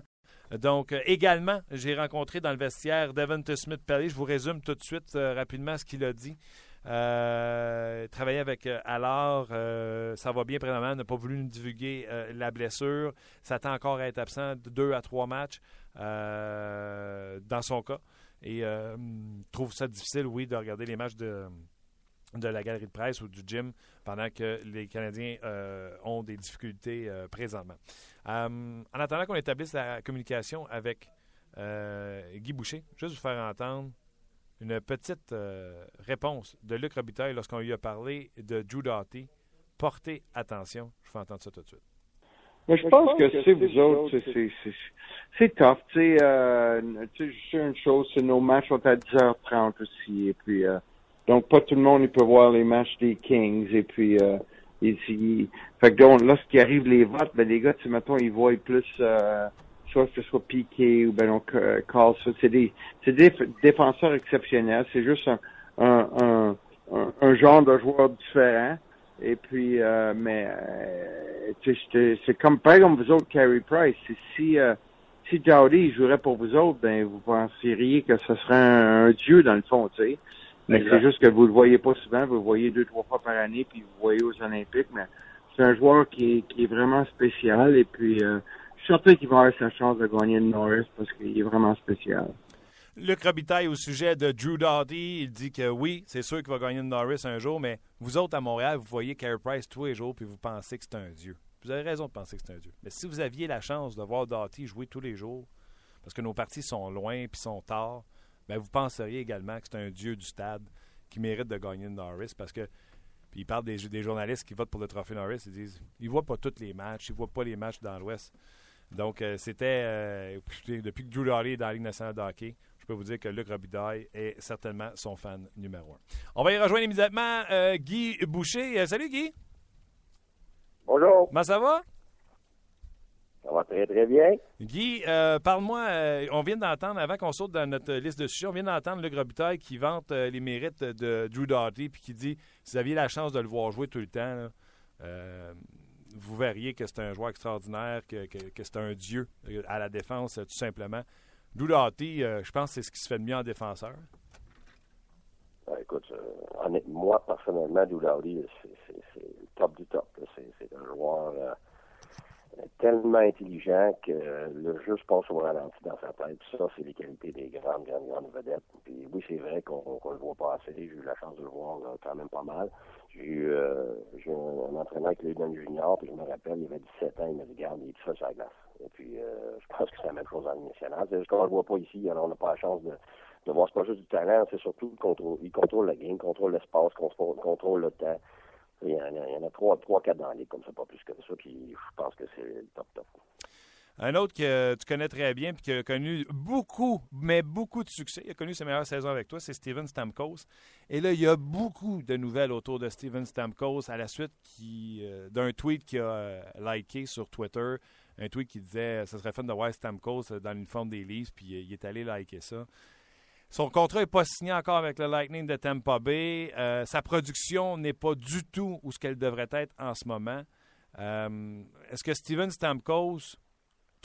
Donc, également, j'ai rencontré dans le vestiaire Devon Smith-Pelly. Je vous résume tout de suite rapidement ce qu'il a dit. Euh, travailler avec Allard, ça va bien présentement. n'a pas voulu nous divulguer la blessure. S'attend encore à être absent de deux à trois matchs dans son cas. Et trouve ça difficile, oui, de regarder les matchs de, de la galerie de presse ou du gym pendant que les Canadiens euh, ont des difficultés euh, présentement. Euh, en attendant qu'on établisse la communication avec Guy Boucher, juste vous faire entendre une petite réponse de Luc Robitaille lorsqu'on lui a parlé de Drew Doughty. Portez attention. Je vais entendre ça tout de suite. Mais je pense que c'est vous autres, c'est tough. Tu sais, une chose, c'est nos matchs sont à 10h30 aussi. Et puis, donc, pas tout le monde il peut voir les matchs des Kings. Et puis, euh, ici, fait que donc, lorsqu'il arrive les votes, ben les gars, tu mettons, ils voient plus, euh, soit que ce soit Piqué ou ben donc euh, Carlson. C'est des, c'est des défenseurs exceptionnels. C'est juste un, un, un, un, genre de joueur différent. Et puis, euh, mais euh, c'est comme par exemple vous autres, Carey Price. Si euh, si Dowdy jouerait pour vous autres, ben vous penseriez que ce serait un, un dieu dans le fond, tu sais. Mais c'est juste que vous le voyez pas souvent, vous le voyez deux, trois fois par année, puis vous le voyez aux Olympiques, mais c'est un joueur qui est, qui est vraiment spécial, et puis va avoir sa chance de gagner le Norris parce qu'il est vraiment spécial. Luc Robitaille, au sujet de Drew Doughty, il dit que oui, c'est sûr qu'il va gagner le Norris un jour, mais vous autres à Montréal, vous voyez Carey Price tous les jours, puis vous pensez que c'est un dieu. Vous avez raison de penser que c'est un dieu. Mais si vous aviez la chance de voir Doughty jouer tous les jours, parce que nos parties sont loin puis sont tard, ben, vous penseriez également que c'est un dieu du stade qui mérite de gagner le Norris parce que puis il parle des, des, journalistes qui votent pour le trophée Norris. Ils disent ils voient pas tous les matchs, ils voient pas les matchs dans l'Ouest. Donc, euh, c'était euh, depuis que Drew Doughty est dans la Ligue nationale de hockey, je peux vous dire que Luc Robitaille est certainement son fan numéro un. On va y rejoindre immédiatement euh, Guy Boucher. salut Guy. Bonjour. Comment ça va? Ça va très, très bien. Guy, euh, parle-moi, on vient d'entendre, avant qu'on saute dans notre liste de sujets, on vient d'entendre Luc Robitaille qui vante les mérites de Drew Doughty puis qui dit si vous aviez la chance de le voir jouer tout le temps, vous verriez que c'est un joueur extraordinaire, que, c'est un dieu à la défense, tout simplement. Drew Doughty, je pense que c'est ce qui se fait de mieux en défenseur. Ben, écoute, moi, personnellement, Doughty, c'est le top du top. C'est un joueur tellement intelligent que le jeu se passe au ralenti dans sa tête. Ça, c'est les qualités des grandes, grandes, grandes vedettes. Puis oui, c'est vrai qu'on ne le voit pas assez. J'ai eu la chance de le voir quand même pas mal. J'ai eu, euh, un, entraîneur qui l'a eu junior, puis je me rappelle, il avait 17 ans, il m'a dit, garde, il est tout seul la glace. Et puis, euh, je pense que c'est la même chose en nationale. C'est juste qu'on ne le voit pas ici, alors on n'a pas la chance de, de voir. C'est pas juste du talent, c'est surtout le contrôle. Il contrôle la game, contrôle l'espace, contrôle le temps. Il y, en a, il y en a trois, trois, quatre dans ligue, comme ça, pas plus que ça. Puis je pense que c'est le top top. Un autre que tu connais très bien et qui a connu beaucoup, mais beaucoup de succès, il a connu ses meilleures saisons avec toi, c'est Steven Stamkos. Et là, il y a beaucoup de nouvelles autour de Steven Stamkos à la suite euh, d'un tweet qu'il a euh, liké sur Twitter. Un tweet qui disait ce serait fun de voir Stamkos dans l'uniforme des Leafs, puis euh, il est allé liker ça. Son contrat n'est pas signé encore avec le Lightning de Tampa Bay. sa production n'est pas du tout où ce qu'elle devrait être en ce moment. Est-ce que Steven Stamkos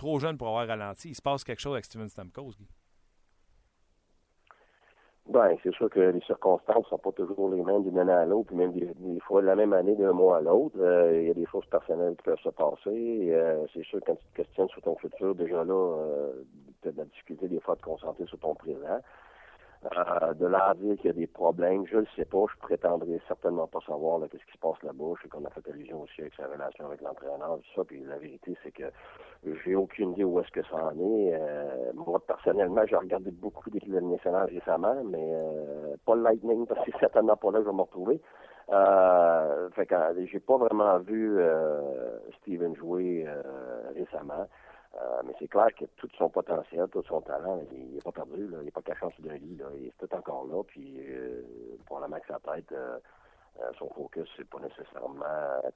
trop jeune pour avoir ralenti. Il se passe quelque chose avec Steven Stamkos, Guy? Ben, c'est sûr que les circonstances ne sont pas toujours les mêmes d'une année à l'autre, puis même des, fois la même année d'un mois à l'autre. Euh, il y a des choses personnelles qui peuvent se passer. Euh, c'est sûr que quand tu te questionnes sur ton futur, déjà là, euh, tu as de la difficulté des fois de te concentrer sur ton présent. Euh, de là à dire qu'il y a des problèmes, je ne sais pas. Je prétendrai certainement pas savoir là, qu'est-ce qui se passe là-bas. Je sais qu'on a fait allusion aussi avec sa relation avec l'entraîneur, tout ça. Puis la vérité, c'est que j'ai aucune idée où est-ce que ça en est. Euh, moi, personnellement, j'ai regardé beaucoup d'équipes nationales récemment, mais euh, pas le Lightning, parce que c'est certainement pas là que je vais me retrouver. Euh, fait que j'ai pas vraiment vu Steven jouer récemment. Euh, mais c'est clair que tout son potentiel, tout son talent, il n'est pas perdu. Là. Il n'est pas caché en de lit. Là. Il est tout encore là. Puis euh, pour la max à tête, euh, euh, son focus, c'est pas nécessairement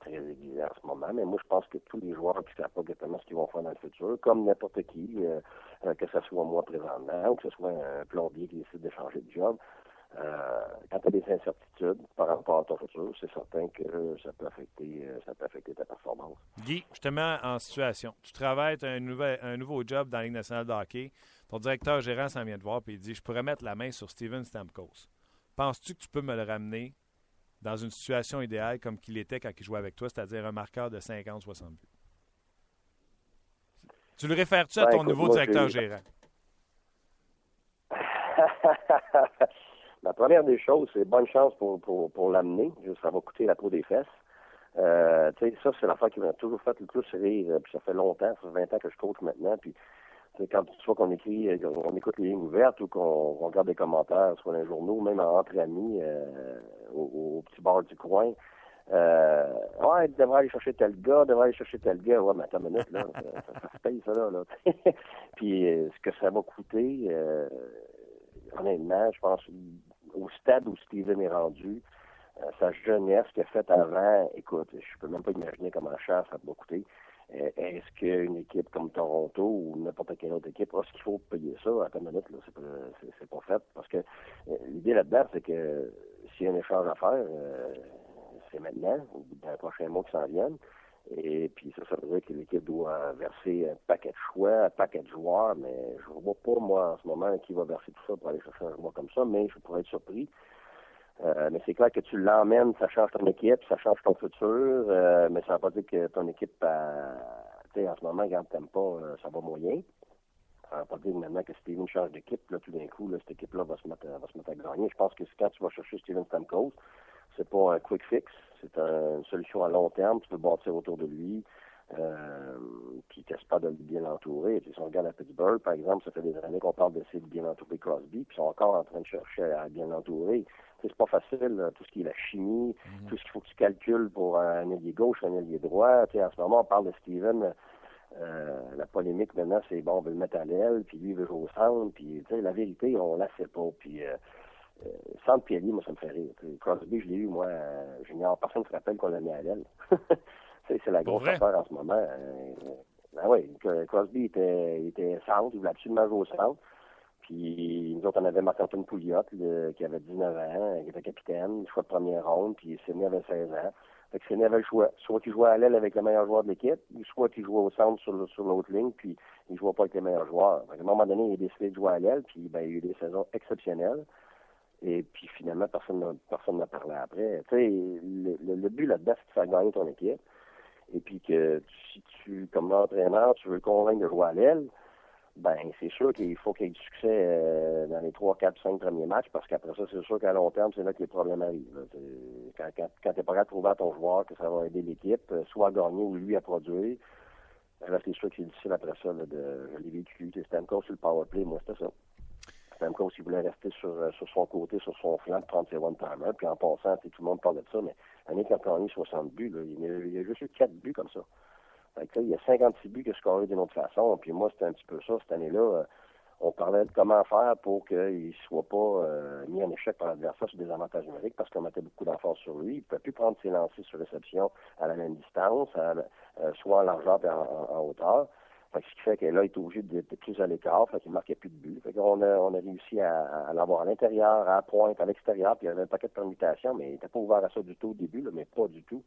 très aiguisé en ce moment. Mais moi, je pense que tous les joueurs qui savent pas exactement ce qu'ils vont faire dans le futur, comme n'importe qui, que ce soit moi présentement ou que ce soit un plombier qui décide de changer de job, euh, quand tu as des incertitudes par rapport à ton futur, c'est certain que ça peut affecter euh, ça peut affecter ta performance. Guy, je te mets en situation. Tu travailles un, nouvel, un nouveau job dans la Ligue nationale de hockey. Ton directeur gérant s'en vient de voir et il dit Je pourrais mettre la main sur Steven Stamkos. Penses-tu que tu peux me le ramener dans une situation idéale comme qu'il était quand il jouait avec toi, c'est-à-dire un marqueur de 50-60 buts? Tu le réfères-tu à ben, ton nouveau directeur gérant? La première des choses, c'est bonne chance pour, pour, pour l'amener. Ça va coûter la peau des fesses. Euh, ça, c'est l'affaire qui m'a toujours fait le plus rire. Puis ça fait longtemps, ça fait 20 ans que je coach maintenant. Puis quand tu vois qu'on écrit, euh, on écoute les lignes ouvertes ou qu'on regarde des commentaires, soit dans les journaux, même entre amis, euh, au, petit bar du coin. Euh, ouais, il devrait aller chercher tel gars, devrait aller chercher tel gars. Ouais, mais attends une minute, là, ça, ça, se paye, ça, là. là. Puis, euh, ce que ça va coûter, euh, honnêtement, je pense au stade où Steven est rendu, euh, sa jeunesse qu'il a faite avant, écoute, je peux même pas imaginer comment cher ça va coûter. Euh, est-ce qu'une équipe comme Toronto ou n'importe quelle autre équipe, est-ce qu'il faut payer ça? À une minute, c'est pas, pas fait. Parce que euh, l'idée là-dedans, c'est que s'il y a un échange à faire, c'est maintenant, ou dans les prochains mois qui s'en viennent. Et puis ça, ça veut dire que l'équipe doit verser un paquet de choix, un paquet de joueurs, mais je ne vois pas, moi, en ce moment, qui va verser tout ça pour aller chercher un joueur comme ça, mais je pourrais être surpris. Euh, mais c'est clair que tu l'emmènes, ça change ton équipe, ça change ton futur, euh, mais ça ne veut pas dire que ton équipe, euh, tu sais, en ce moment, regarde, t'aimes pas, ça va moyen. Ça ne veut pas dire maintenant que Steven change d'équipe, là, tout d'un coup, là, cette équipe-là va se mettre, va se mettre à gagner. Je pense que quand tu vas chercher Steven Stamkos, c'est pas un quick fix, c'est une solution à long terme. Tu peux bâtir autour de lui. Euh, puis pas de bien l'entourer. Si on regarde à Pittsburgh, par exemple, ça fait des années qu'on parle d'essayer de bien entourer Crosby, puis ils sont encore en train de chercher à bien l'entourer. C'est pas facile, tout ce qui est la chimie, mm-hmm. tout ce qu'il faut que tu calcules pour un ailier gauche, un ailier droit. sais, en ce moment, on parle de Steven. Euh, la polémique maintenant, c'est bon, on veut le mettre à l'aile, puis lui il veut jouer au centre, puis la vérité, on la sait pas. Puis euh, euh, sans Piali, moi, ça me fait rire. Crosby, je l'ai eu, moi, euh, junior. Personne ne se rappelle qu'on l'a mis à l'aile. c'est la grosse affaire en ce moment. Euh, ben oui, Crosby était, était centre, il voulait absolument jouer au centre. Puis nous autres, on avait Marc-Antoine Pouliot, qui avait 19 ans, qui était capitaine, choix de première ronde, puis Sidney avait 16 ans. Fait que Sidney avait le choix. Soit qu'il jouait à l'aile avec le meilleur joueur de l'équipe, soit qu'il jouait au centre sur, sur l'autre ligne, puis il ne jouait pas avec les meilleurs joueurs. à un moment donné, il a décidé de jouer à l'aile, puis ben, il a eu des saisons exceptionnelles. Et puis finalement, personne n'a personne n'a parlé après. Tu sais, le, le, but là-dedans, c'est de faire gagner ton équipe. Et puis que si tu, comme entraîneur, tu veux convaincre de jouer à l'aile, ben c'est sûr qu'il faut qu'il y ait du succès euh, dans les 3, 4, 5 premiers matchs, parce qu'après ça, c'est sûr qu'à long terme, c'est là que les problèmes arrivent. Quand, quand, quand tu n'es pas capable de trouver à ton joueur que ça va aider l'équipe, euh, soit à gagner ou lui à produire, Là, c'est sûr que c'est difficile après ça, de, je l'ai vécu. Stamkos sur le power play, moi, c'était ça. Stamkos, il voulait rester sur, euh, sur son côté, sur son flanc, prendre ses one-timers. Puis en passant, tout le monde parlait de ça, mais l'année on a 60 buts, il, y a, juste eu 4 buts comme ça. Là, il y a 56 buts que je scoré d'une autre façon. Puis moi, c'était un petit peu ça, cette année-là. Euh, on parlait de comment faire pour qu'il ne soit pas euh, mis en échec par l'adversaire sur des avantages numériques parce qu'on mettait beaucoup d'efforts sur lui. Il ne pouvait plus prendre ses lancers sur réception à la même distance, soit en largeur et en, hauteur. Fait ce qui fait que là, il est obligé d'être plus à l'écart, fait qu'il ne marquait plus de buts. Fait qu'on a, on a réussi à, l'avoir à l'intérieur, à la pointe, à l'extérieur, puis il y avait un paquet de permutations, mais il n'était pas ouvert à ça du tout au début, là, mais pas du tout.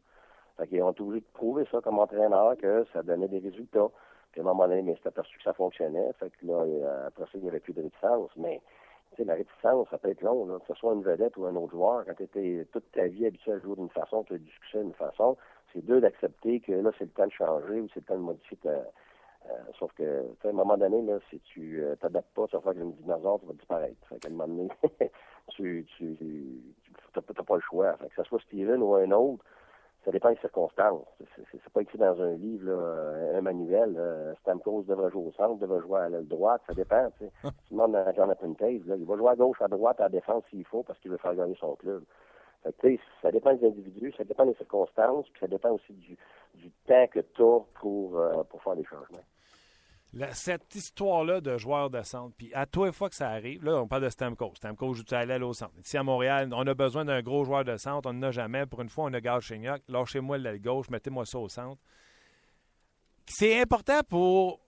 Fait qu'ils ont été de prouver ça comme entraîneur, que ça donnait des résultats. Puis à un moment donné, mais c'était aperçu que ça fonctionnait. Fait que là, euh, après ça, il n'y avait plus de réticence. Mais tu sais, la réticence, ça peut être long, que ce soit une vedette ou un autre joueur. Quand tu étais toute ta vie habitué à jouer d'une façon, tu as du succès d'une façon, c'est deux d'accepter que là, c'est le temps de changer ou c'est le temps de modifier ta. Euh, sauf que, à un moment donné, là, si tu euh, t'adaptes pas, tu vas faire comme une dinosaure, tu vas disparaître. Fait qu'à un moment donné, tu, tu, tu pas le choix. Fait que ce soit Steven ou un autre, ça dépend des circonstances. C'est pas écrit dans un livre, là, un manuel. Euh, Stamkos devrait jouer au centre, devrait jouer à l'aile droite. Ça dépend. Tu tu demandes à Jonathan Taves, là, il va jouer à gauche, à droite, à la défense s'il faut, parce qu'il veut faire gagner son club. Fait ça dépend des individus, ça dépend des circonstances, puis ça dépend aussi du, du temps que tu as pour, euh, pour faire des changements. Cette histoire-là de joueurs de centre, puis à toi, fois que ça arrive, là, on parle de Stamkos. Stamkos joue à l'aile au centre? Ici, à Montréal, on a besoin d'un gros joueur de centre. On n'en a jamais. Pour une fois, on a Chignac. Lâchez-moi l'aile gauche, mettez-moi ça au centre. C'est important pour.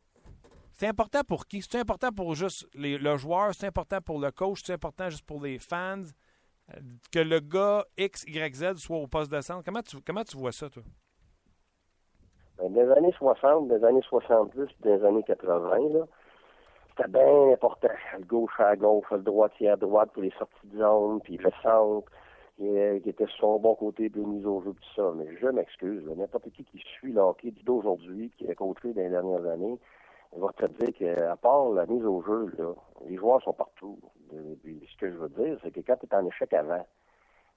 C'est important pour qui? C'est important pour juste les, le joueur? C'est important pour le coach? C'est important juste pour les fans? que le gars X, Y, Z soit au poste de centre. Comment tu, comment tu vois ça, toi? Ben, des années 60, des années 70, des années 80, là, c'était bien important. Le gauche à gauche, le droitier à droite pour les sorties de zone, puis le centre qui, était sur son bon côté, puis mise au jeu, tout ça. Mais je m'excuse, n'importe qui qui suit le hockey d'aujourd'hui, qui a coaché dans les dernières années, il va te dire qu'à part la mise au jeu, les joueurs sont partout. ce que je veux dire, c'est que quand tu es en échec avant,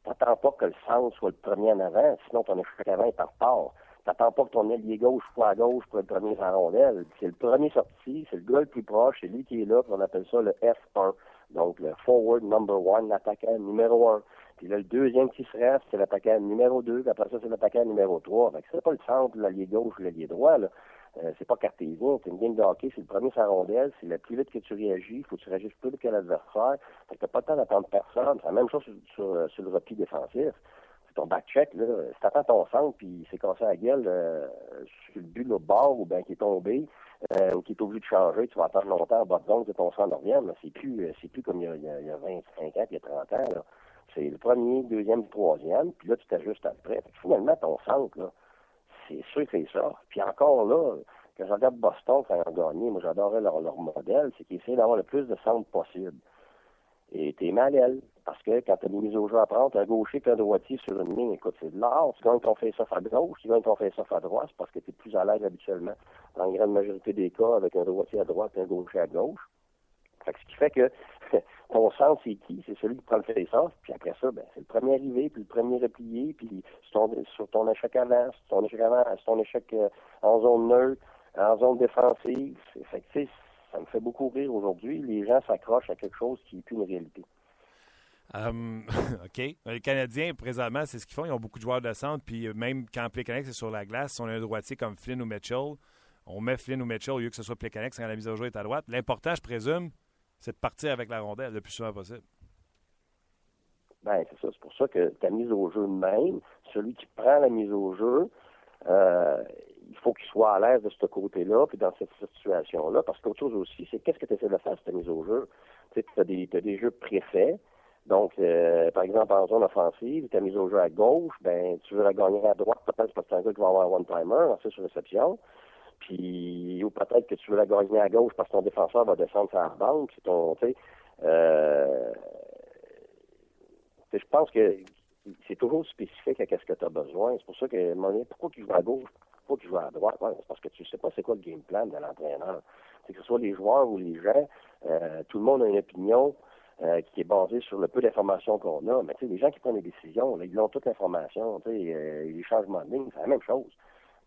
t'attends pas que le centre soit le premier en avant, sinon ton échec avant est en retard. T'attends pas que ton ailier gauche soit à gauche pour être le premier en rondelle. C'est le premier sorti, c'est le gars le plus proche, c'est lui qui est là, puis on appelle ça le F1. Donc le forward number one, l'attaquant numéro un. Puis là, le deuxième qui se reste, c'est l'attaquant numéro deux, après ça, c'est l'attaquant numéro trois. Fait que c'est pas le centre, l'allié gauche ou l'allié droit, là. Euh, c'est pas cartésien, c'est une game de c'est le premier sa rondelle, c'est le plus vite que tu réagis, il faut que tu réagisses plus vite que l'adversaire. Fait que t'as pas le temps d'attendre personne. C'est la même chose sur, sur, sur le repli défensif. Ton back-check, là. Si t'attends ton centre, puis c'est cassé à la gueule euh, le but de bord, ou bien qui est tombé, euh, ou qui est obligé de changer, tu vas attendre longtemps à bas de zone que ton centre revienne. C'est plus, c'est plus comme il y, a, il y, a, 25 ans, il y a 30 ans, là. C'est le premier, deuxième, troisième, puis là, tu t'ajustes après. finalement, ton centre, là, c'est sûr que c'est ça. Puis encore là, quand je regarde Boston quand ils ont gagné, moi j'adorais leur, leur modèle, c'est qu'ils essaient d'avoir le plus de centres possible. Et t'es mal elle. Parce que quand t'as des mises au jeu à prendre, un gaucher et un droitier sur une ligne, écoute, c'est de l'art. Tu gagnes ton face-off à gauche, tu gagnes ton face-off à droite, c'est parce que tu es plus à l'aise habituellement. Dans la grande majorité des cas, avec un droitier à droite et un gaucher à gauche. Fait que ce qui fait que ton sens, c'est qui? C'est celui qui prend le face-off. Puis après ça, ben, c'est le premier arrivé, puis le premier replié, puis sur ton, sur ton échec avant, sur ton échec avant, sur ton échec euh, en zone neutre, en zone défensive. Fait que, ça me fait beaucoup rire aujourd'hui. Les gens s'accrochent à quelque chose qui n'est plus une réalité. Um, OK. Les Canadiens, présentement, c'est ce qu'ils font. Ils ont beaucoup de joueurs de centre. Puis euh, même quand Plekanec est sur la glace, si on a un droitier comme Flynn ou Mitchell, on met Flynn ou Mitchell au lieu que ce soit Plekanec quand la mise au jeu est à droite. L'important, je présume, c'est de partir avec la rondelle le plus souvent possible. Ben, c'est ça. C'est pour ça que ta mise au jeu même, celui qui prend la mise au jeu, euh, il faut qu'il soit à l'aise de ce côté-là, puis dans cette situation-là. Parce qu'autre chose aussi, c'est qu'est-ce que tu essaies de faire, cette mise au jeu? Tu as des, as des jeux préfaits. Donc, euh, par exemple, en zone offensive, tu as mise au jeu à gauche, ben tu veux la gagner à droite, peut-être parce que c'est un gars qui va avoir un one-timer, fait, sur réception. Puis, ou peut-être que tu veux la gagner à gauche parce que ton défenseur va descendre sa bande, puis ton, tu sais, euh, je pense que c'est toujours spécifique à ce que tu as besoin. C'est pour ça que, pourquoi tu joues à gauche? Pourquoi tu joues à droite? c'est parce que tu sais pas c'est quoi le game plan de l'entraîneur. C'est que ce soit les joueurs ou les gens, euh, tout le monde a une opinion euh, qui est basée sur le peu d'informations qu'on a. Mais tu sais, les gens qui prennent des décisions, ils ont toute l'information. Tu sais, euh, les changements de ligne, c'est la même chose.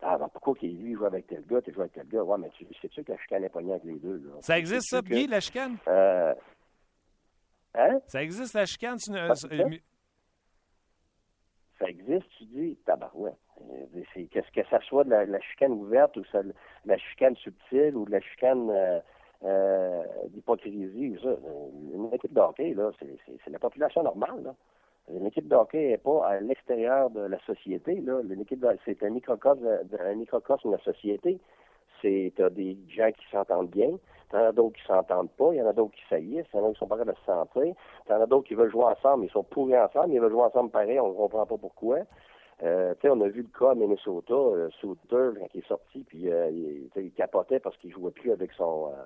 Ah, ben pourquoi qu'il lui joue avec tel gars, tu joues avec tel gars? Ouais, mais tu sais-tu que la chicane est pognée avec les deux? Là? Ça existe, ça, Guy, que- la chicane? Euh, hein? Ça existe, la chicane? ça? mu- ça existe, tu dis, tabarouette. Euh, Qu'est-ce que ça soit de la, la chicane ouverte ou ça- de la chicane subtile ou de la chicane euh, d'hypocrisie. Euh, Une équipe de hockey, là, c'est la population normale, là. Une équipe de hockey n'est pas à l'extérieur de la société, c'est un microcosme, un microcosme de la société. C'est, des gens qui s'entendent bien, t'en as d'autres qui s'entendent pas, il y en a d'autres qui saillissent, il y en a qui sont pas capables de se sentir, t'en as d'autres qui veulent jouer ensemble, ils sont pourris ensemble, ils veulent jouer ensemble pareil, on ne comprend pas pourquoi. Euh, on a vu le cas à Minnesota, euh, Souter, quand il est sorti, puis euh, il, il capotait parce qu'il jouait plus avec son euh,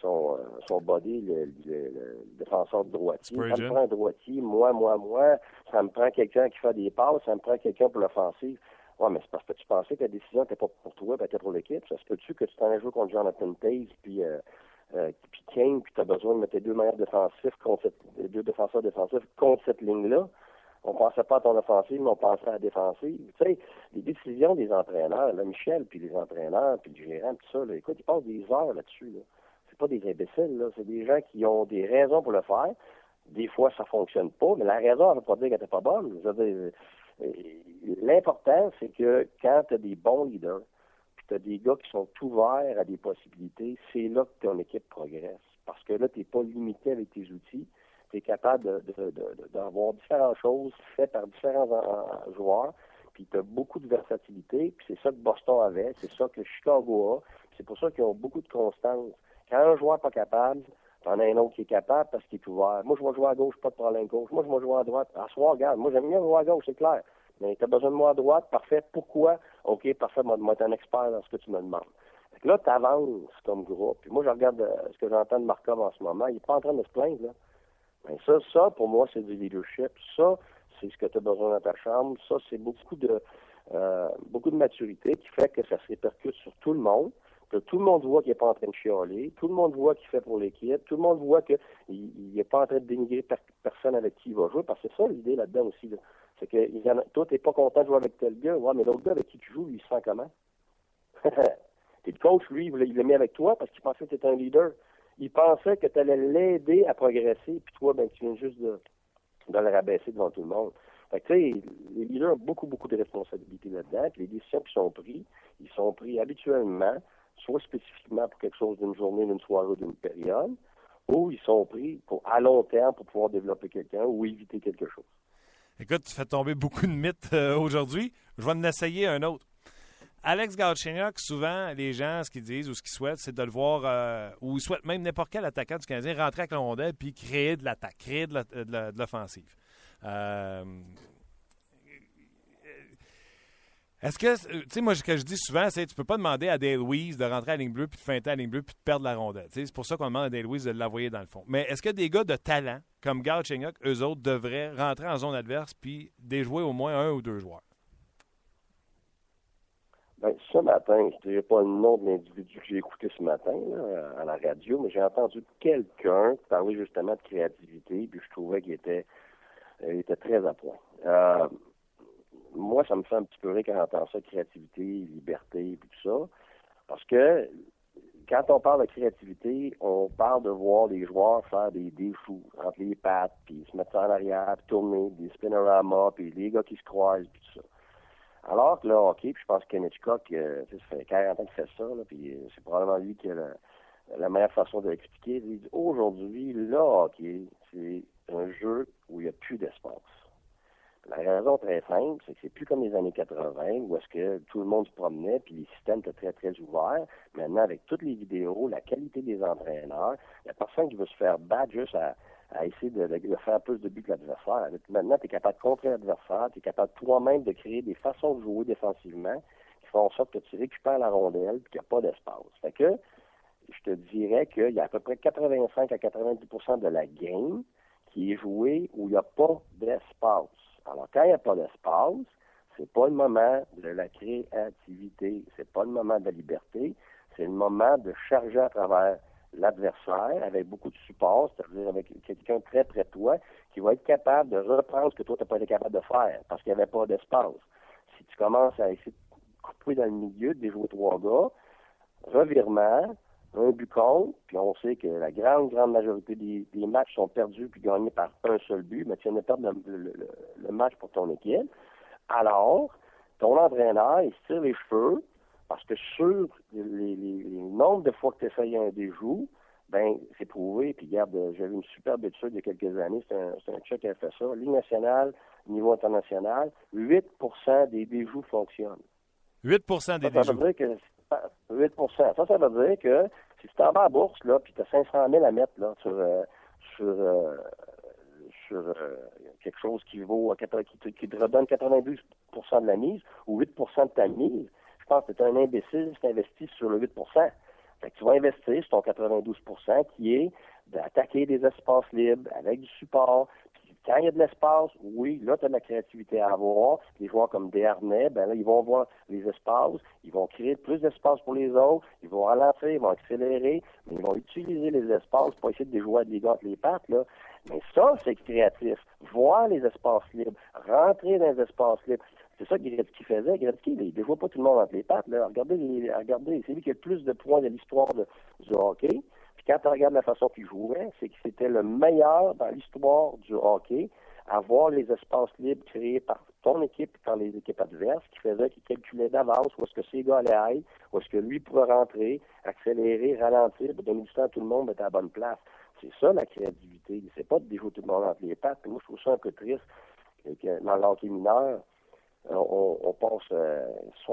son, euh, son body, le, le- le défenseur de droitier. Ça me prend un droitier, moi, moi, moi. Ça me prend quelqu'un qui fait des passes, ça me prend quelqu'un pour l'offensive. Ouais, mais c'est parce que tu pensais que la décision n'était pas pour toi, ben, était pour l'équipe. Ça se peut-tu que tu t'en as joué contre Jonathan Taze, puis euh, euh, puis Kane, puis tu as besoin de mettre tes deux meilleurs défensifs contre cette, deux défenseurs défensifs contre cette ligne-là? On pensait pas à ton offensive, mais on pensait à la défensive. Tu sais, les décisions des entraîneurs, là, Michel, puis les entraîneurs, puis le gérant, tout ça, là, écoute, ils passent des heures là-dessus. Là. C'est pas des imbéciles, là. C'est des gens qui ont des raisons pour le faire. Des fois, ça fonctionne pas, mais la raison, elle veut pas dire qu'elle était pas bonne. Euh, L'important, c'est que quand tu as des bons leaders, puis tu as des gars qui sont ouverts à des possibilités, c'est là que ton équipe progresse. Parce que là, tu n'es pas limité avec tes outils. Tu es capable d'avoir différentes choses faites par différents en- joueurs. Puis tu as beaucoup de versatilité. Puis c'est ça que Boston avait, c'est ça que Chicago a. C'est pour ça qu'ils ont beaucoup de constance. Quand un joueur n'est pas capable, T'en as un autre qui est capable parce qu'il est ouvert. Moi, je vais jouer à gauche, pas de problème gauche. Moi, je vais jouer à droite. À soir, regarde, moi, j'aime bien jouer à gauche, c'est clair. Mais tu as besoin de moi à droite, parfait. Pourquoi? OK, parfait, moi, moi, t'es un expert dans ce que tu me demandes. Là, tu avances comme groupe. Puis moi, je regarde euh, ce que j'entends de Markov en ce moment. Il n'est pas en train de se plaindre, là. Mais ça, ça, pour moi, c'est du leadership. Ça, c'est ce que tu as besoin dans ta chambre. Ça, c'est beaucoup de euh, beaucoup de maturité qui fait que ça se répercute sur tout le monde. Que tout le monde voit qu'il n'est pas en train de chialer, tout le monde voit qu'il fait pour l'équipe, tout le monde voit qu'il n'est pas en train de dénigrer per- personne avec qui il va jouer, parce que c'est ça l'idée là-dedans aussi. C'est que il en a, toi, t'es pas content de jouer avec tel gars, mais l'autre gars avec qui tu joues, lui, il se sent comment? Puis le coach, lui, il l'a mis avec toi parce qu'il pensait que tu étais un leader. Il pensait que tu allais l'aider à progresser, puis toi, ben, tu viens juste de, de le rabaisser devant tout le monde. Fait que, tu sais, les leaders ont beaucoup, beaucoup de responsabilités là-dedans, les décisions qui sont prises, ils sont pris habituellement, soit spécifiquement pour quelque chose d'une journée, d'une soirée ou d'une période, ou ils sont pris pour à long terme pour pouvoir développer quelqu'un ou éviter quelque chose. Écoute, tu fais tomber beaucoup de mythes euh, aujourd'hui. Je vais en essayer un autre. Alex Galchenyuk, souvent, les gens, ce qu'ils disent ou ce qu'ils souhaitent, c'est de le voir, euh, ou ils souhaitent même n'importe quel attaquant du Canadien rentrer avec la rondelle puis créer de l'attaque, créer de de l'offensive. Euh, Est-ce que, tu sais, moi, ce que je dis souvent, c'est tu peux pas demander à Dale Weiss de rentrer à la ligne bleue puis de feinter à la ligne bleue puis de perdre la rondelle. C'est pour ça qu'on demande à Dale Weiss de l'envoyer dans le fond. Mais est-ce que des gars de talent, comme Galchenyuk, eux autres, devraient rentrer en zone adverse puis déjouer au moins un ou deux joueurs? Ben, ce matin, je ne dirais pas le nom de l'individu que j'ai écouté ce matin là, à la radio, mais j'ai entendu quelqu'un parler justement de créativité, puis je trouvais qu'il était, euh, était très à point. Euh, moi, ça me fait un petit peu rire quand j'entends ça, créativité, liberté, puis tout ça, parce que quand on parle de créativité, on parle de voir les joueurs faire des défous entre les pattes, puis se mettre en arrière, puis tourner, des spinoramas, puis les gars qui se croisent, puis tout ça. Alors que là, OK, puis je pense que Kenny Hitchcock, euh, ça fait 40 ans qu'il fait ça, là, puis euh, c'est probablement lui qui a la, la meilleure façon de l'expliquer. Il dit aujourd'hui, là, OK, c'est un jeu où il n'y a plus d'espace. La raison très simple, c'est que c'est plus comme les années 80 où est-ce que tout le monde se promenait puis les systèmes étaient très, très ouverts. Maintenant, avec toutes les vidéos, la qualité des entraîneurs, il n'y a personne qui veut se faire battre juste à, à essayer de, faire plus de buts que l'adversaire. Maintenant, tu es capable de contrer l'adversaire, tu es capable toi-même de créer des façons de jouer défensivement qui font en sorte que tu récupères la rondelle et qu'il n'y a pas d'espace. Fait que je te dirais qu'il y a à peu près 85 à 90% de la game qui est jouée où il n'y a pas d'espace. Alors, quand il n'y a pas d'espace, c'est pas le moment de la créativité, c'est pas le moment de la liberté, c'est le moment de charger à travers l'adversaire avec beaucoup de support, c'est-à-dire avec quelqu'un très près de toi qui va être capable de reprendre ce que toi, tu n'as pas été capable de faire parce qu'il n'y avait pas d'espace. Si tu commences à essayer de coupé dans le milieu, de jouer trois gars, revirement, un but contre, puis on sait que la grande, grande majorité des, matchs sont perdus puis gagnés par un seul but, mais tu viens de perdre le, match pour ton équipe. Alors, ton entraîneur, il se tire les cheveux parce que sur les, les, nombres de fois que tu essayes un déjou, ben c'est prouvé. Puis regarde, j'avais une superbe étude il y a quelques années, c'est un, un check qui a fait ça. Ligue nationale, niveau international, 8% des déjoues fonctionnent. 8% des déjoues. Ça veut dire que 8 Ça, ça veut dire que si tu t'en vas à la bourse, là, puis tu as 500 000 à mettre là, sur, euh, sur, euh, sur euh, quelque chose qui vaut qui te redonne 92% de la mise ou 8% de ta mise, tu es un imbécile qui investit sur le 8 fait que tu vas investir sur ton 92% qui est d'attaquer des espaces libres avec du support, quand il y a de l'espace, oui, là, tu as de la créativité à avoir. Les joueurs comme Desharnais, ben là, ils vont voir les espaces, ils vont créer plus d'espace pour les autres, ils vont ralentir, ils vont accélérer, mais ils vont utiliser les espaces pour essayer de jouer des gars les pattes, là. Mais ça, c'est créatif. Voir les espaces libres, rentrer dans les espaces libres. C'est ça que faisait. Gretzky, il ne jouait pas tout le monde entre les pattes. Regardez, regardez c'est lui qui a le plus de points de l'histoire du hockey quand tu regardes la façon qu'il jouait, c'est que c'était le meilleur dans l'histoire du hockey à voir les espaces libres créés par ton équipe par les équipes adverses, qui faisait qu'il calculait d'avance où est-ce que ces gars allaient aller, où est-ce que lui pourrait rentrer, accélérer, ralentir, pour donner du temps à tout le monde d'être à la bonne place. C'est ça la créativité. C'est pas de déjouer tout le monde entre les pattes. moi, je trouve ça un peu triste que dans l'hockey mineur, euh, on, passe 75%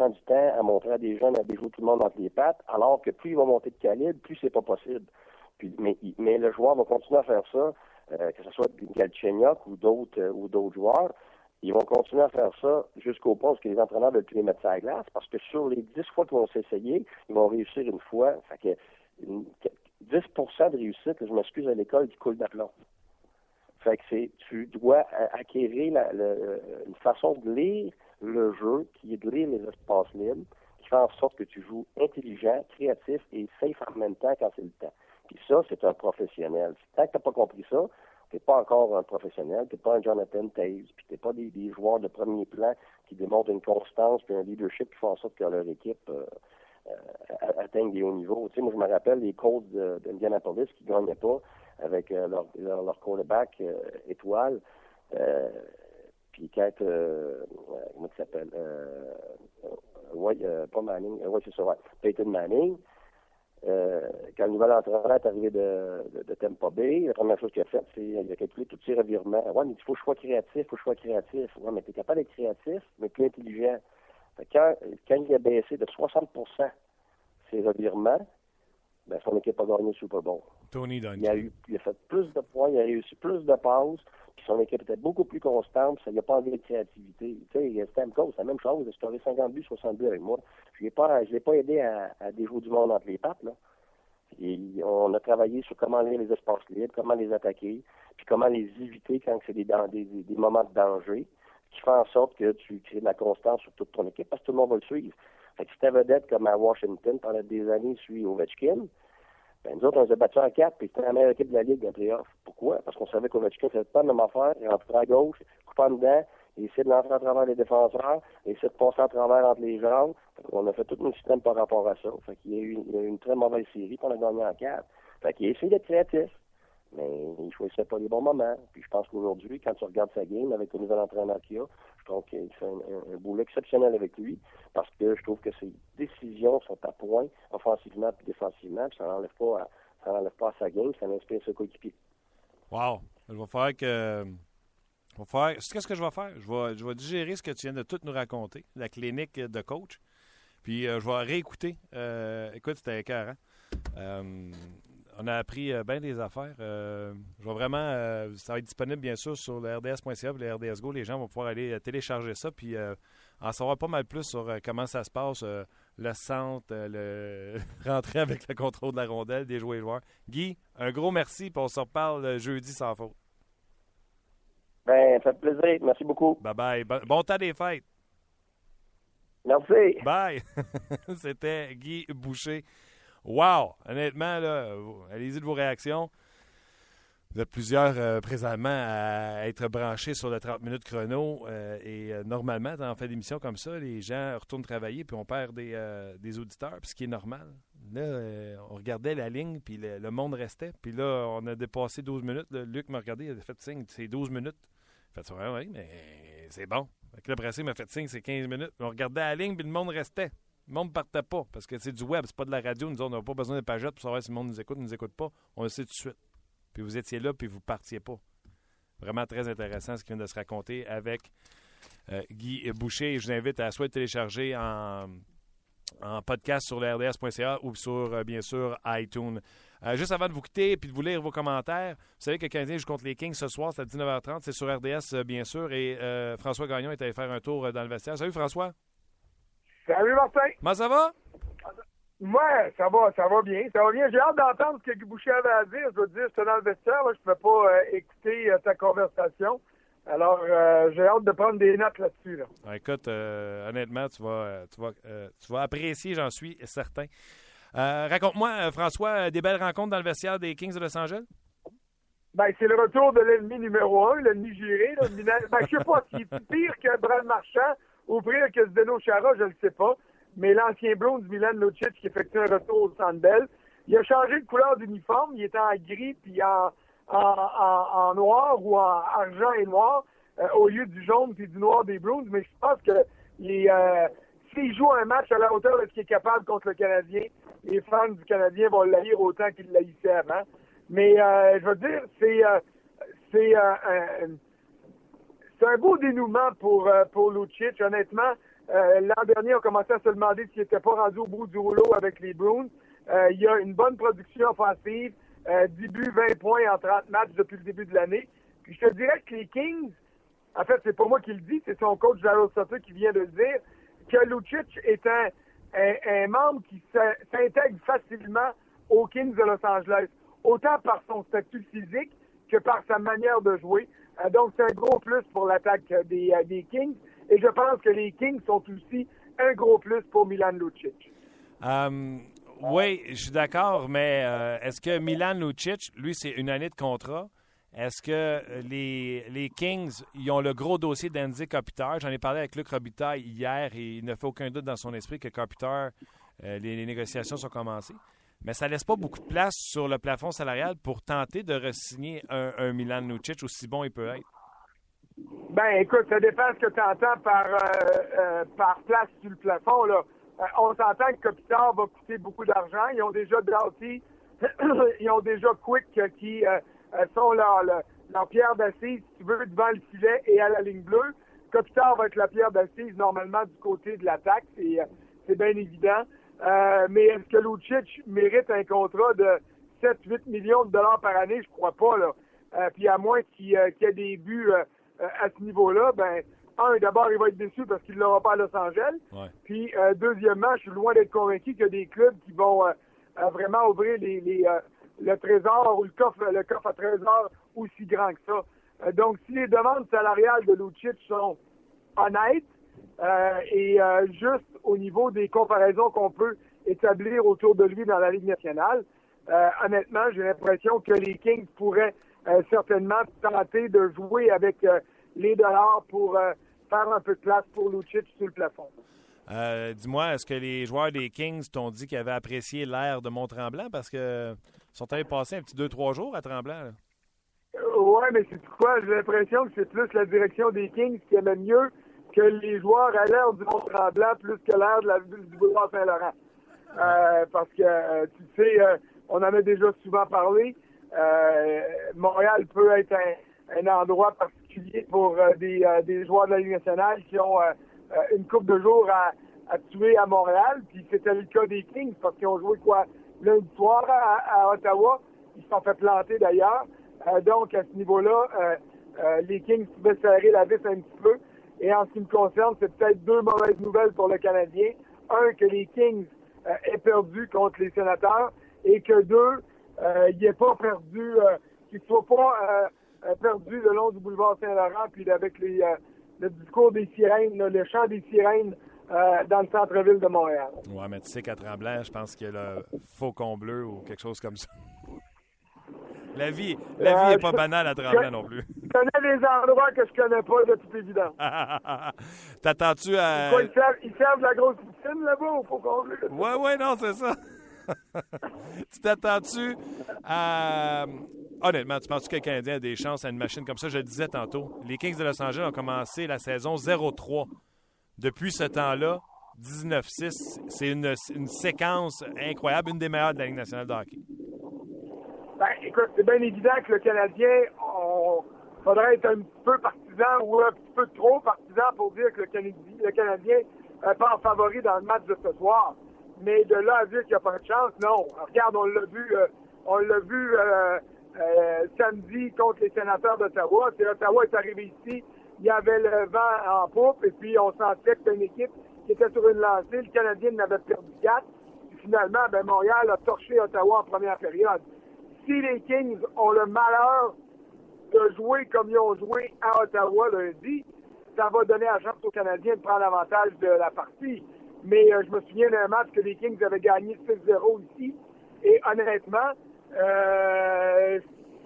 euh, du temps à montrer à des jeunes à déjouer tout le monde entre les pattes, alors que plus il va monter de calibre, plus c'est pas possible. mais, le joueur va continuer à faire ça, euh, que ce soit Galchenyuk ou d'autres ou d'autres joueurs. Ils vont continuer à faire ça jusqu'au point où les entraîneurs veulent plus les mettre sur la glace, parce que sur les 10 fois qu'ils vont s'essayer, ils vont réussir une fois. Fait que 10% de réussite, je m'excuse à l'école, qui coule d'aplomb. Fait que tu dois acquérir la, une façon de lire le jeu qui est de lire les espaces libres, qui fait en sorte que tu joues intelligent, créatif et safe en même temps quand c'est le temps. Puis ça, c'est un professionnel. Tant que tu n'as pas compris ça, tu n'es pas encore un professionnel, tu n'es pas un Jonathan Taves, puis tu n'es pas des, joueurs de premier plan qui démontrent une constance et un leadership qui font en sorte que leur équipe euh, euh, atteigne des hauts niveaux. Tu sais, moi, je me rappelle les Colts d'Indianapolis qui ne gagnaient pas avec euh, leur, leur, quarterback euh, étoile. Euh, puis quand, comment il s'appelle? pas Manning, ouais, c'est ça, ouais, Peyton Manning. quand le nouvel entraîneur est arrivé de, de, Bay, la première chose qu'il a faite, c'est qu'il a calculé tous ses revirements. Ouais, mais il faut sois créatif, il faut sois créatif. Ouais, mais tu es capable d'être créatif, mais plus intelligent. quand, quand il a baissé de 60% ses revirements, ben, son équipe a gagné le Super Bowl. Tony Il a, eu, il a fait plus de points, il a réussi plus de passes, puis son équipe était beaucoup plus constante, ça n'a pas envie de créativité. Tu sais, Stamkos, c'est la même chose, il a scoré 50 buts, 60 buts avec moi? Je ne l'ai pas, pas aidé à, à déjouer du monde entre les pattes, là. Et on a travaillé sur comment lire les espaces libres, comment les attaquer, puis comment les éviter quand c'est des, des, des, moments de danger, qui fait en sorte que tu crées de la constance sur toute ton équipe, parce que tout le monde va le suivre. Fait que si ta vedette, comme à Washington, pendant des années, suit Ovechkin, ben, nous autres, on s'est battus en quatre, puis c'était la meilleure équipe de la Ligue en playoff. Pourquoi? Parce qu'on savait qu'Ovechkin faisait pas la même affaire. Il rentrait à gauche, coupait en dedans, il essayait de l'entrer à travers les défenseurs, il essayait de passer à travers entre les jambes. on a fait tout un système par rapport à ça. Fait qu'il y a eu une, une très mauvaise série, puis on a gagné en quatre. Fait qu'il a essayé d'être créatif mais il choisissait pas les bons moments. Puis je pense qu'aujourd'hui, quand tu regardes sa game avec le nouvel entraîneur qu'il a, je trouve qu'il fait un, boulot exceptionnel avec lui parce que je trouve que ses décisions sont à point, offensivement et défensivement, puis ça n'enlève pas, ça n'enlève pas à sa game, ça inspire ce coéquipier. Wow! Je vais faire que. Je vais faire. Qu'est-ce que je vais faire? Je vais, je vais digérer ce que tu viens de tout nous raconter, la clinique de coach. Puis euh, je vais réécouter. Euh, écoute, c'était écœurant. Euh, on a appris euh, bien des affaires. Euh, je vais vraiment, euh, ça va être disponible bien sûr sur le RDS.ca, le RDS Go. Les gens vont pouvoir aller télécharger ça puis en savoir pas mal plus sur comment ça se passe, le centre, le rentrer avec le contrôle de la rondelle des joueurs et joueurs. Guy, un gros merci, puis on se reparle jeudi sans faute. Ben, ça fait plaisir. Merci beaucoup. Bye bye. Bon temps des fêtes. Merci. Bye. C'était Guy Boucher. Wow! Honnêtement, allez-y de vos réactions. Vous êtes plusieurs euh, présentement à être branchés sur le 30 minutes chrono euh, et euh, normalement, dans fait d'émissions comme ça, les gens retournent travailler puis on perd des, des auditeurs, puis ce qui est normal. Là, on regardait la ligne puis le, monde restait. Puis là, on a dépassé 12 minutes. Luc m'a regardé, il a fait signe, c'est 12 minutes. Fait ça, oui, mais c'est bon. Fait là, après m'a fait signe, c'est 15 minutes. On regardait la ligne puis le monde restait. Le monde ne partait pas parce que c'est du web, c'est pas de la radio. Nous, on n'a pas besoin de pagettes pour savoir si le monde nous écoute ou nous écoute pas. On le sait tout de suite puis vous étiez là, puis vous partiez pas. Vraiment très intéressant ce qui vient de se raconter avec euh, Guy Boucher. je vous invite à soit télécharger en, podcast sur le RDS.ca ou sur, euh, bien sûr, iTunes. Euh, juste avant de vous quitter et de vous lire vos commentaires, vous savez que Canadien joue contre les Kings ce soir, c'est à 19h30. C'est sur RDS, bien sûr. Et François Gagnon est allé faire un tour dans le vestiaire. Salut, François. Salut, Martin. Comment ça va? Ouais, ça va, ça va bien. Ça va bien. J'ai hâte d'entendre ce que Boucher avait à dire. Je veux dire, j'étais dans le vestiaire, je ne pouvais pas euh, écouter euh, ta conversation. Alors, euh, j'ai hâte de prendre des notes là-dessus. Là. écoute, honnêtement, tu vas, tu vas, tu vas apprécier, j'en suis certain. Raconte-moi, François, des belles rencontres dans le vestiaire des Kings de Los Angeles? Ben, c'est le retour de l'ennemi numéro un, l'ennemi géré. Ben, je ne sais pas s'il est pire que Brad Marchand ou pire que Zdeno Chara, je ne le sais pas mais l'ancien blond du Milan Lucic qui effectue un retour au Sandbell, il a changé de couleur d'uniforme, il était en gris puis en, noir ou en argent et noir euh, au lieu du jaune puis du noir des Bruins, mais je pense que euh, s'il joue un match à la hauteur de ce qu'il est capable contre le Canadien, les fans du Canadien vont l'haïr autant qu'ils l'haïssaient avant. Mais euh, je veux dire, c'est c'est c'est un beau dénouement pour pour Lucic, honnêtement. Euh, l'an dernier, on commençait à se demander s'il n'était pas rendu au bout du rouleau avec les Bruins. Euh, il y a une bonne production offensive, euh, 10 buts, 20 points en 30 matchs depuis le début de l'année. Puis je te dirais que les Kings, en fait, c'est pas moi qui le dis, c'est son coach Gerald Sutter qui vient de le dire, que Lucic est un, un, membre qui s'intègre facilement aux Kings de Los Angeles, autant par son statut physique que par sa manière de jouer. Euh, donc, c'est un gros plus pour l'attaque des, euh, des Kings. Et je pense que les Kings sont aussi un gros plus pour Milan Lucic. Euh, oui, je suis d'accord, mais est-ce que Milan Lucic, lui, c'est une année de contrat? Est-ce que les, les Kings, ils ont le gros dossier d'Andy Kopitar? J'en ai parlé avec Luc Robitaille hier et il ne fait aucun doute dans son esprit que Kopitar, les, négociations sont commencées. Mais ça laisse pas beaucoup de place sur le plafond salarial pour tenter de re-signer un, Milan Lucic aussi bon il peut être. Ben, écoute, ça dépend ce que tu entends par, euh, euh, par place sur le plafond. Euh, on s'entend que Kopitar va coûter beaucoup d'argent. Ils ont déjà Doughty, ils ont déjà Quick qui sont leur, leur, pierre d'assise, si tu veux, devant le filet et à la ligne bleue. Kopitar va être la pierre d'assise normalement du côté de l'attaque, c'est bien évident. Mais est-ce que Lucic mérite un contrat de 7-8 millions de dollars par année? Je crois pas. là. puis à moins qu'il, qu'il y ait des buts euh, à ce niveau-là, ben, un, d'abord, il va être déçu parce qu'il ne l'aura pas à Los Angeles. Puis, euh, deuxièmement, je suis loin d'être convaincu qu'il y a des clubs qui vont euh, vraiment ouvrir les, le trésor ou le coffre, le coffre à trésor aussi grand que ça. donc, si les demandes salariales de Lucic sont honnêtes et juste au niveau des comparaisons qu'on peut établir autour de lui dans la Ligue nationale, honnêtement, j'ai l'impression que les Kings pourraient euh, certainement tenter de jouer avec euh, les dollars pour euh, faire un peu de place pour Lucic sur le plafond. Dis-moi, est-ce que les joueurs des Kings t'ont dit qu'ils avaient apprécié l'air de Mont-Tremblant? Parce que sont allés passer un petit deux, trois jours à Tremblant? Oui, mais c'est quoi? J'ai l'impression que c'est plus la direction des Kings qui aimait mieux que les joueurs à l'air du Mont-Tremblant plus que l'air de la, du boulevard Saint-Laurent. parce que, tu sais, on en a déjà souvent parlé. Euh, Montréal peut être un, endroit particulier pour euh, euh, des, joueurs de la Ligue nationale qui ont une coupe de jours à, tuer à Montréal. Puis c'était le cas des Kings parce qu'ils ont joué quoi lundi soir à, Ottawa. Ils se sont fait planter d'ailleurs. donc à ce niveau-là, les Kings pouvaient serrer la vis un petit peu. Et en ce qui me concerne, c'est peut-être deux mauvaises nouvelles pour le Canadien. Un, que les Kings aient perdu contre les sénateurs et que deux, euh, il n'est pas perdu, euh, qu'il ne soit pas euh, perdu le long du boulevard Saint-Laurent, puis avec les, le discours des sirènes, le chant des sirènes dans le centre-ville de Montréal. Oui, mais tu sais qu'à Tremblant, je pense qu'il y a le Faucon bleu ou quelque chose comme ça. La vie, la vie Euh, est pas banale à Tremblant non plus. Je connais des endroits que je connais pas, de toute évidence. T'attends-tu à. Quoi, ils, servent, ils servent la grosse poutine là-bas ou faut qu'on le... Ouais, ouais, non, c'est ça. tu t'attends-tu à. Honnêtement, tu penses que le Canadien a des chances à une machine comme ça? Je le disais tantôt. Les Kings de Los Angeles ont commencé la saison 0-3. Depuis ce temps-là, 19-6, c'est une, une séquence incroyable, une des meilleures de la Ligue nationale de hockey. Ben, écoute, c'est bien évident que le Canadien, on faudrait être un peu partisan ou un peu trop partisan pour dire que le Canadien, le Canadien pas en favori dans le match de ce soir. Mais de là à dire qu'il n'y a pas de chance, non. Regarde, on l'a vu, euh, on l'a vu euh, euh, samedi contre les sénateurs d'Ottawa. C'est Ottawa est arrivé ici, il y avait le vent en poupe et puis on sentait que c'était une équipe qui était sur une lancée. Le Canadien en avait perdu quatre. Puis finalement, ben, Montréal a torché Ottawa en première période. Si les Kings ont le malheur de jouer comme ils ont joué à Ottawa lundi, ça va donner la chance aux Canadiens de prendre l'avantage de la partie. Mais euh, je me souviens d'un match que les Kings avaient gagné 6-0 ici. Et honnêtement, euh,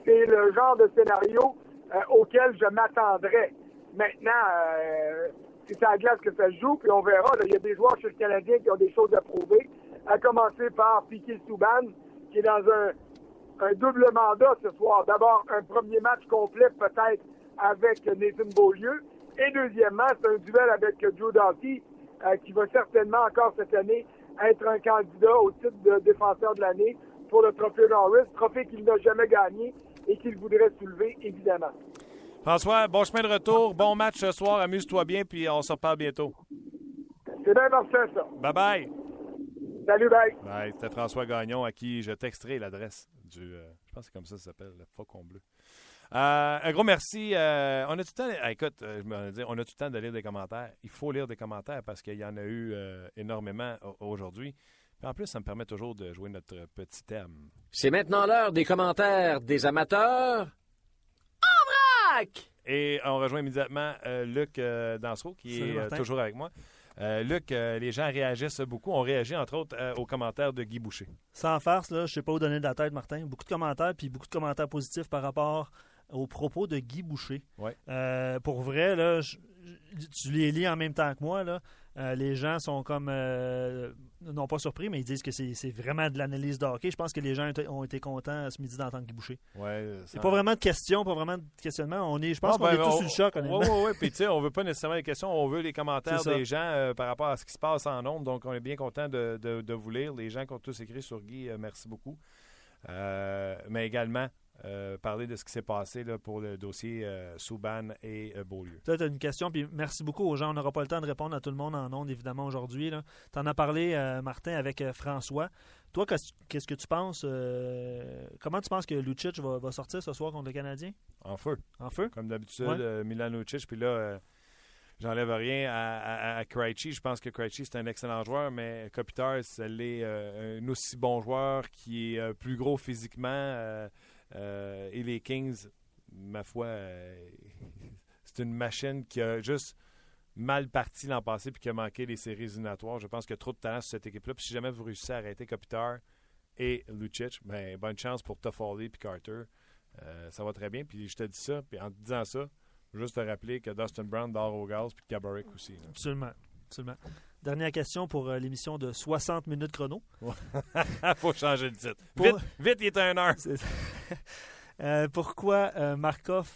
c'est le genre de scénario euh, auquel je m'attendrais. Maintenant, c'est à la glace que ça se joue, puis on verra. Il y a des joueurs chez le Canadien qui ont des choses à prouver, à commencer par Piquet Souban, qui est dans un, un double mandat ce soir. D'abord, un premier match complet peut-être avec Nathan Beaulieu. Et deuxièmement, c'est un duel avec Joe Doughty, euh, qui va certainement encore cette année être un candidat au titre de défenseur de l'année pour le trophée Norris, trophée qu'il n'a jamais gagné et qu'il voudrait soulever, évidemment. François, bon chemin de retour, bon match ce soir, amuse-toi bien, puis on se reparle bientôt. C'est bien parfait, ça. Bye bye! Salut, bye! Bye, c'était François Gagnon à qui je texterai l'adresse du. euh, je pense que c'est comme ça que ça s'appelle, le Faucon Bleu. Euh, un gros merci. euh, on a tout le temps. ah, écoute, je me dis, on a tout le temps de lire des commentaires. Il faut lire des commentaires parce qu'il y en a eu euh, énormément au- aujourd'hui. En plus, ça me permet toujours de jouer notre petit thème. C'est maintenant l'heure des commentaires des amateurs. En vrac! Et on rejoint immédiatement euh, Luc euh, Dansereau, qui Salut, est euh, toujours avec moi. Euh, Luc, euh, les gens réagissent beaucoup. On réagit entre autres euh, aux commentaires de Guy Boucher. Sans farce, là, je sais pas où donner de la tête, Martin. Beaucoup de commentaires, puis beaucoup de commentaires positifs par rapport aux propos de Guy Boucher. Ouais. Pour vrai, là, je- tu les lis en même temps que moi. Là. Euh, les gens sont comme, euh, non pas surpris, mais ils disent que c'est vraiment de l'analyse de hockey. Je pense que les gens ont été- ont été contents ce midi d'entendre Guy Boucher. Ouais, C'est pas vraiment de questions, pas vraiment de questionnement. On est, je pense Ah, qu'on ben, est tous on- sur le choc, honnêtement. Oui, oui, oui. Puis, tu sais, on veut pas nécessairement les questions, on veut les commentaires des gens euh, par rapport à ce qui se passe en nombre. Donc, on est bien content de, de- de vous lire. Les gens qui ont tous écrit sur Guy, euh, merci beaucoup. Euh, mais également, euh, parler de ce qui s'est passé là, pour le dossier euh, Souban et euh, Beaulieu. Peut-être une question, puis merci beaucoup aux gens. On n'aura pas le temps de répondre à tout le monde en ondes, évidemment, aujourd'hui. Tu en as parlé, euh, Martin, avec François. Toi, qu'est-ce que tu penses? comment tu penses que Lucic va, va sortir ce soir contre le Canadien? En feu. En feu? Comme d'habitude, Ouais. Milan Lucic. Puis là, j'enlève rien à, à, à Krejci. Je pense que Krejci, c'est un excellent joueur, mais Kopitar, c'est un aussi bon joueur qui est plus gros physiquement. Euh, et les Kings, ma foi, euh, c'est une machine qui a juste mal parti l'an passé puis qui a manqué les séries éliminatoires. Je pense qu'il y a trop de talent sur cette équipe-là. Puis si jamais vous réussissez à arrêter Kopitar et Lucic, ben, bonne chance pour Toffoli puis Carter. Euh, ça va très bien. Puis je te dis ça, puis en te disant ça, juste te rappeler que Dustin Brown dort au gaz, puis Gaborik aussi. Absolument. Absolument. Dernière question pour euh, l'émission de 60 minutes chrono. Faut changer le titre. Pour- Vite, vite, il est un heure. C'est- Euh, pourquoi euh, Markov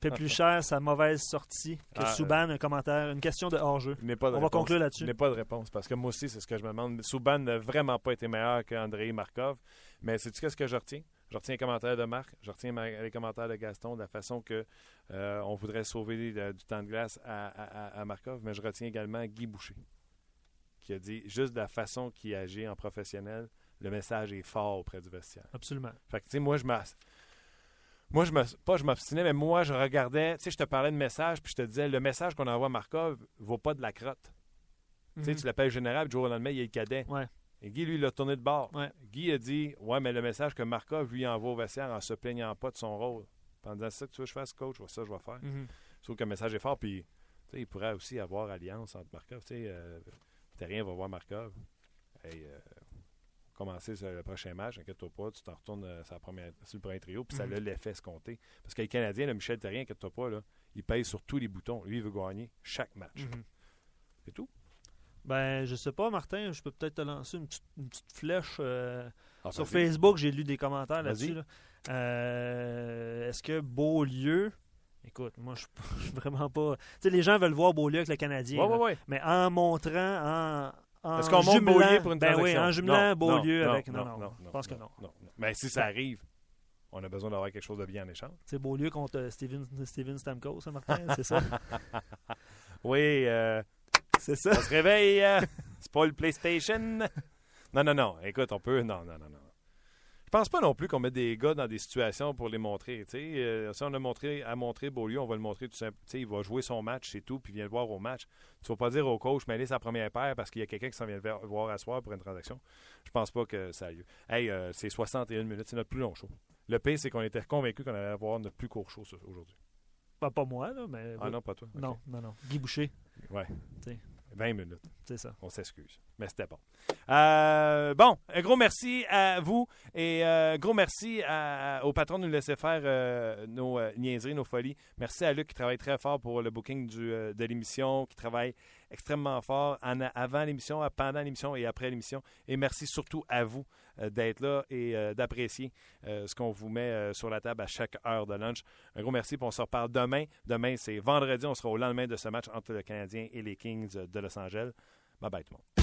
paie plus cher sa mauvaise sortie que Ah, Souban? Un commentaire, une question de hors-jeu. De On va conclure là-dessus. N'est pas de réponse, parce que moi aussi, c'est ce que je me demande. Souban n'a vraiment pas été meilleur qu'Andrei Markov. Mais sais-tu qu'est-ce que je retiens? Je retiens les commentaires de Marc, je retiens les commentaires de Gaston, de la façon que euh, on voudrait sauver euh, du temps de glace à, à- à- à Markov, mais je retiens également Guy Boucher, qui a dit juste de la façon qu'il agit en professionnel, le message est fort auprès du vestiaire. Absolument. Fait que, tu sais, moi, je m'as. Moi, je me. Pas je m'obstinais, mais moi, je regardais. Tu sais, je te parlais de message, puis je te disais, le message qu'on envoie à Markov vaut pas de la crotte. Tu sais, Mhm. tu l'appelles général, puis du jour au lendemain, il est le cadet. Ouais. Et Guy, lui, il l'a tourné de bord. Ouais. Guy a dit, ouais, mais le message que Markov lui envoie au vestiaire en se plaignant pas de son rôle. Pendant ça que tu veux que je fasse, coach, ça, je vais faire. Mhm. Sauf que le message est fort, puis tu sais, il pourrait aussi avoir alliance entre Markov. Tu sais, euh, Terrien va voir Markov. Hey, euh, commencer le prochain match, inquiète-toi pas, tu t'en retournes euh, sur, la première- sur le premier trio, puis ça Mhm. a l'effet escompté. Parce que les Canadiens, le Michel Terrien, inquiète-toi pas, là, il pèse sur tous les boutons. Lui, il veut gagner chaque match. Mhm. C'est tout. Ben, je sais pas, Martin, je peux peut-être te lancer une petite, une petite flèche. euh, Ah, sur. Facebook, j'ai lu des commentaires là-dessus. là. Est-ce que Beaulieu. Écoute, moi, je suis vraiment pas. Tu sais, les gens veulent voir Beaulieu avec le Canadien. Ouais, ouais, ouais. Mais en montrant, en. en Est-ce qu'on jumelant- Beaulieu pour une ben oui, transaction? en jumelant Non, Beaulieu non, avec. non, Non, non, non, je non, pense que non. Mais si ça arrive, on a besoin d'avoir quelque chose de bien en échange. C'est Beaulieu contre euh, Steven, Steven Stamkos, ça, Martin, c'est ça? Oui, euh, C'est ça. on se réveille. euh, c'est pas le PlayStation. Non, non, non. Écoute, on peut. Non, non, non, non. Je pense pas non plus qu'on met des gars dans des situations pour les montrer. Euh, si on a montré à montrer Beaulieu, on va le montrer tout simple. Tu sais, Il va jouer son match, c'est tout, puis vient le voir au match. Tu vas pas dire au coach, mais allez sa première paire parce qu'il y a quelqu'un qui s'en vient le voir à soir pour une transaction. Je pense pas que ça a lieu. Hey, euh, c'est 61 minutes, c'est notre plus long show. Le pire, c'est qu'on était convaincus qu'on allait avoir notre plus court show aujourd'hui. Ben, pas moi, là, mais. Ah non, pas toi. Non, non, non. Guy Boucher, Ouais. 20 minutes. c'est ça. On s'excuse. Mais c'était bon. Euh, bon, un gros merci à vous et euh, gros merci à- au patron de nous laisser faire euh, nos euh, niaiseries, nos folies. Merci à Luc qui travaille très fort pour le booking du, de l'émission, qui travaille extrêmement fort en- avant l'émission, pendant l'émission et après l'émission. Et merci surtout à vous d'être là et euh, d'apprécier euh, ce qu'on vous met euh, sur la table à chaque heure de lunch. Un gros merci, puis on se reparle demain. Demain, c'est vendredi, on sera au lendemain de ce match entre le Canadien et les Kings de Los Angeles. Bye bye tout le monde.